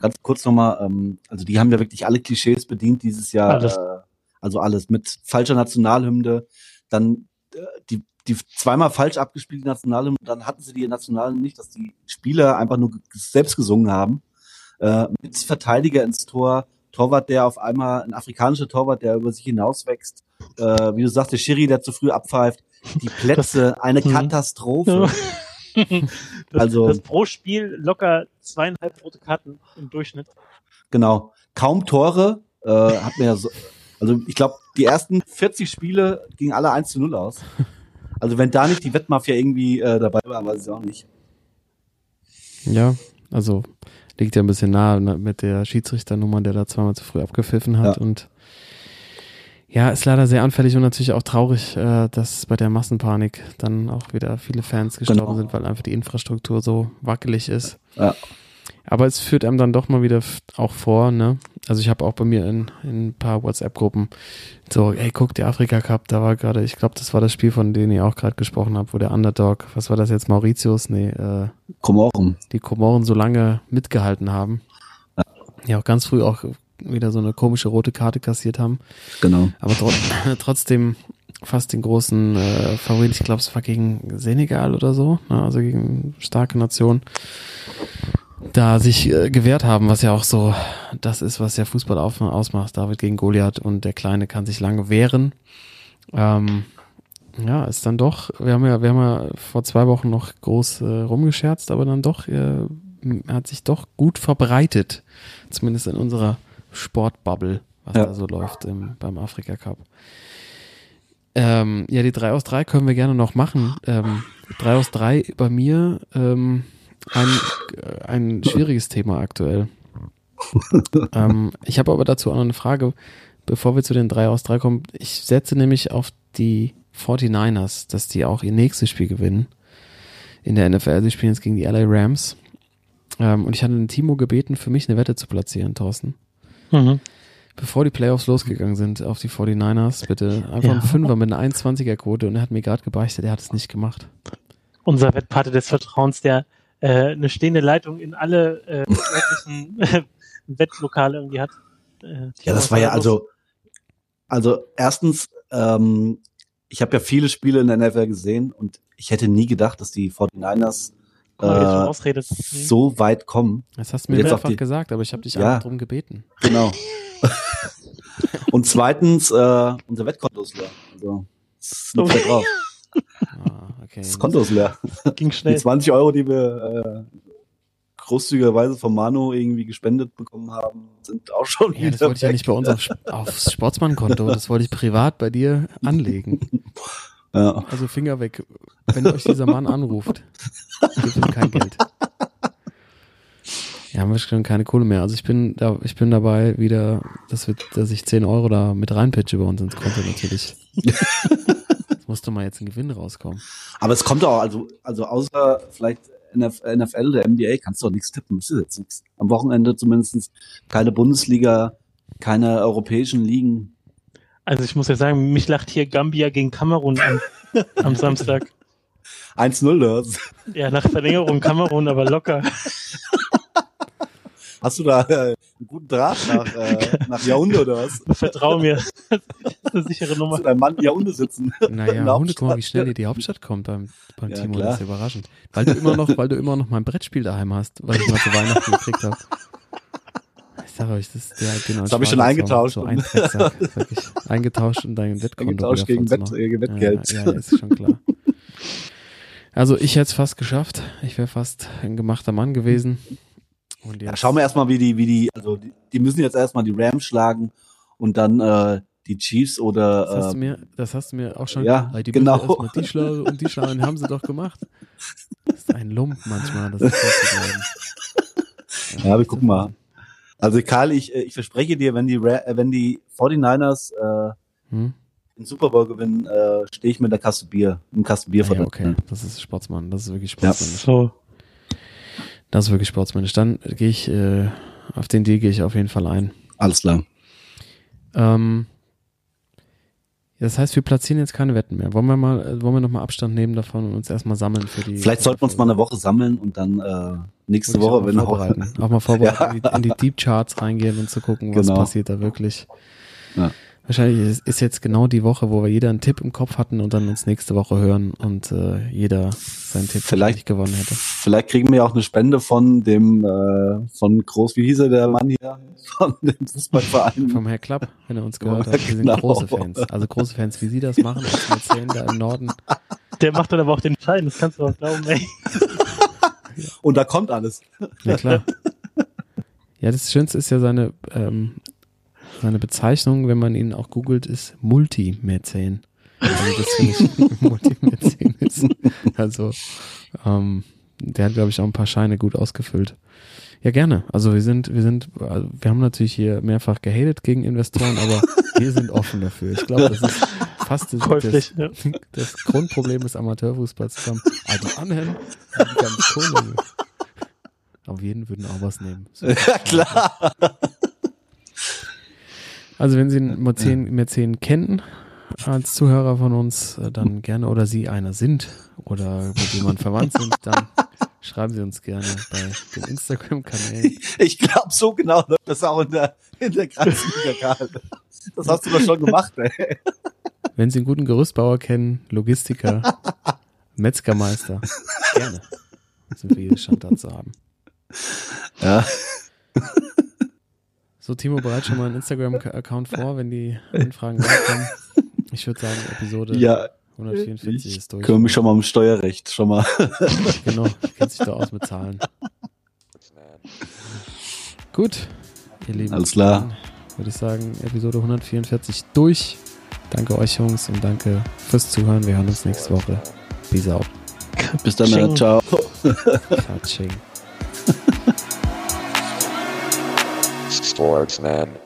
ganz kurz nochmal, ähm, also die haben ja wirklich alle Klischees bedient dieses Jahr. Alles. Äh, also alles mit falscher Nationalhymne, dann äh, die, die zweimal falsch abgespielte Nationalhymne, dann hatten sie die Nationalhymne nicht, dass die Spieler einfach nur selbst gesungen haben. Äh, mit Verteidiger ins Tor, Torwart, der auf einmal, ein afrikanischer Torwart, der über sich hinauswächst. Äh, wie du sagst, der Schiri, der zu früh abpfeift. Die Plätze, eine Mhm. Katastrophe. das, Also- das pro Spiel locker zweieinhalb rote Karten im Durchschnitt. Genau. Kaum Tore. Äh, hat mir ja so, also ich glaube, die ersten 40 Spiele gingen alle 1 zu 0 aus. Also wenn da nicht die Wettmafia irgendwie äh, dabei war, weiß ich auch nicht. Ja, also liegt ja ein bisschen nahe mit der Schiedsrichternummer, der da zweimal zu früh abgepfiffen hat Ja. und ja, ist leider sehr anfällig und natürlich auch traurig, äh, dass bei der Massenpanik dann auch wieder viele Fans gestorben Genau. sind, weil einfach die Infrastruktur so wackelig ist. Ja. Aber es führt einem dann doch mal wieder auch vor, ne? Also ich habe auch bei mir in, in ein paar WhatsApp-Gruppen so, ey, guck, der Afrika Cup, da war gerade, ich glaube, das war das Spiel, von dem ihr auch gerade gesprochen habt, wo der Underdog, was war das jetzt, Mauritius? Nee, äh, Komoren. die Komoren so lange mitgehalten haben. Ja, auch ganz früh auch wieder so eine komische rote Karte kassiert haben. Genau. Aber tro trotzdem fast den großen äh, Favorit, ich glaube, es war gegen Senegal oder so, ne, also gegen starke Nation, da sich äh, gewehrt haben, was ja auch so das ist, was ja Fußball auf, ausmacht. David gegen Goliath und der Kleine kann sich lange wehren. Ähm, ja, ist dann doch, wir haben ja, wir haben ja vor zwei Wochen noch groß äh, rumgescherzt, aber dann doch, äh, hat sich doch gut verbreitet. Zumindest in unserer Sportbubble, was Ja. da so läuft im, beim Afrika Cup. Ähm, ja, die 3 aus 3 können wir gerne noch machen. Ähm, 3 aus 3 bei mir ähm, ein, äh, ein schwieriges Thema aktuell. ähm, ich habe aber dazu auch noch eine Frage, bevor wir zu den 3 aus 3 kommen. Ich setze nämlich auf die 49ers, dass die auch ihr nächstes Spiel gewinnen in der NFL. Sie spielen jetzt gegen die LA Rams. Ähm, und ich hatte den Timo gebeten, für mich eine Wette zu platzieren, Thorsten. Mhm. Bevor die Playoffs losgegangen sind auf die 49ers, bitte einfach Ja. ein Fünfer mit einer 21er Quote und er hat mir gerade gebeichtet, er hat es nicht gemacht. Unser Wettpate des Vertrauens, der äh, eine stehende Leitung in alle äh, äh, Wettlokale irgendwie hat. Äh, Ja, das war ja also, also erstens, ähm, ich habe ja viele Spiele in der NFL gesehen und ich hätte nie gedacht, dass die 49ers Guck mal, wie du schon äh. Mhm. so weit kommen. Das hast du mir mehrfach die- gesagt, aber ich habe dich Ja. einfach drum gebeten. Genau. und zweitens, äh, unser Wettkonto ist leer. Also, es liegt ja drauf. Ah, okay. Das Konto ist leer. Ging Die schnell. 20 Euro, die wir äh, großzügigerweise von Manu irgendwie gespendet bekommen haben, sind auch schon Ja, wieder das wollte ich ja nicht bei uns auf, aufs Sportsmann-Konto, das wollte ich privat bei dir anlegen. Ja. Also Finger weg, wenn euch dieser Mann anruft, gebt ihm kein Geld. Ja, haben wir schon keine Kohle mehr. Also ich bin da, ich bin dabei wieder, dass, wir, dass ich 10 Euro da mit reinpitche bei uns ins Konto natürlich. Es musste mal jetzt ein Gewinn rauskommen. Aber es kommt auch, also, also außer vielleicht NF NFL oder NBA kannst du auch nichts tippen. Das ist jetzt nichts. Am Wochenende zumindest keine Bundesliga, keine europäischen Ligen. Also ich muss ja sagen, mich lacht hier Gambia gegen Kamerun an am Samstag. 1-0 das. Ja, nach Verlängerung Kamerun, aber locker. Hast du da äh, einen guten Draht nach, äh, nach Yaoundé oder was? Vertrau mir. Das ist eine sichere Nummer. du deinem Mann in Yaoundé sitzen? Naja, Hunde, guck mal, wie schnell dir die Hauptstadt kommt beim, beim Ja, Timo. klar. Das ist überraschend. Weil du immer noch, weil du immer noch mein Brettspiel daheim hast, was ich mal zu Weihnachten gekriegt habe. Ich sag euch, das ist der genau Das hab ich schon eingetauscht. So ein Drecksack, wirklich. Eingetauscht in dein Wettkonto. Eingetauscht gegen Wett, so äh, Wettgeld. Ja, ja, ist schon klar. Also ich hätte es fast geschafft. Ich wäre fast ein gemachter Mann gewesen. Und Ja, jetzt, schauen wir erstmal, wie die, wie die, also die, die müssen jetzt erstmal die Rams schlagen und dann äh, die Chiefs das oder hast, du äh, mir, das hast du mir auch schon ja, die genau. die schlagen und die schlagen, haben sie doch gemacht. Das ist ein Lump manchmal, das ist glauben. Ja, wir gucken mal. Also Karl, ich, äh, ich verspreche dir, wenn die Ra äh, wenn die 49ers äh, Hm? den Super Bowl gewinnen, äh, stehe ich mit der Kasse Bier, im Kasten Bier Ah, vor ja, okay, das ist Sportsmann, das ist wirklich Ja. Sportsmann. So. Das ist wirklich sportsmännisch. Dann gehe ich, äh, auf den Deal gehe ich auf jeden Fall ein. Alles klar. Ähm, das heißt, wir platzieren jetzt keine Wetten mehr. Wollen wir mal, äh, wollen wir noch mal Abstand nehmen davon und uns erstmal sammeln für die. Vielleicht sollten wir uns mal eine Woche sammeln und dann äh, nächste auch Woche, mal wenn auch, vorbereiten. Auch mal vorbereiten, Ja. in, die, in die Deep Charts reingehen und zu gucken, was Genau. passiert da wirklich. Ja. Wahrscheinlich ist, ist jetzt genau die Woche, wo wir jeder einen Tipp im Kopf hatten und dann uns nächste Woche hören und äh, jeder seinen Tipp Vielleicht- gewonnen hätte. vielleicht kriegen wir ja auch eine Spende von dem äh, von Groß, wie hieß er der Mann hier, von dem Fußballverein. Vom Herr Klapp, wenn er uns gehört Ja, hat. Wir sind genau. große Fans. Also große Fans, wie Sie das machen, als Mäzen da im Norden. Der macht dann aber auch den Schein, das kannst du auch glauben, ey. Und da kommt alles. Ja, klar. Ja, das Schönste ist ja seine, ähm, seine Bezeichnung, wenn man ihn auch googelt, ist Multimäzen. Also das finde ich Multimäzen ist. Also, ähm, der hat, glaube ich, auch ein paar Scheine gut ausgefüllt. Ja, gerne. Also wir sind, wir sind, also wir haben natürlich hier mehrfach gehatet gegen Investoren, aber wir sind offen dafür. Ich glaube, das ist fast das, Käuflich, ja. das, das Grundproblem des Amateurfußballs zusammen. Ah, die anderen, die ganz Kohle. Auf jeden würden auch was nehmen. So. Ja, klar. Also wenn Sie einen Mäzen, Mäzen kennen als Zuhörer von uns, äh, dann gerne oder Sie einer sind oder mit jemandem verwandt sind, dann schreiben Sie uns gerne bei den Instagram-Kanälen. Ich glaube, so genau läuft das auch in der, in der Karl. Das hast du doch schon gemacht, ey. Wenn Sie einen guten Gerüstbauer kennen, Logistiker, Metzgermeister, gerne sind wir hier Standard zu haben. Ja. So, Timo bereitet schon mal einen Instagram-Account vor, wenn die Anfragen reinkommen. Ich würde sagen, Episode Ja, 144 ich ist durch. kümmere mich schon mal um Steuerrecht, schon mal. Genau, kennt sich da aus mit Zahlen. Gut, ihr Lieben. Alles klar. Würde ich sagen, Episode 144 durch. Danke euch, Jungs, und danke fürs Zuhören. Wir hören uns nächste Woche. Peace out. Bis dann, Tsching. ciao. Katsching. Sportsman.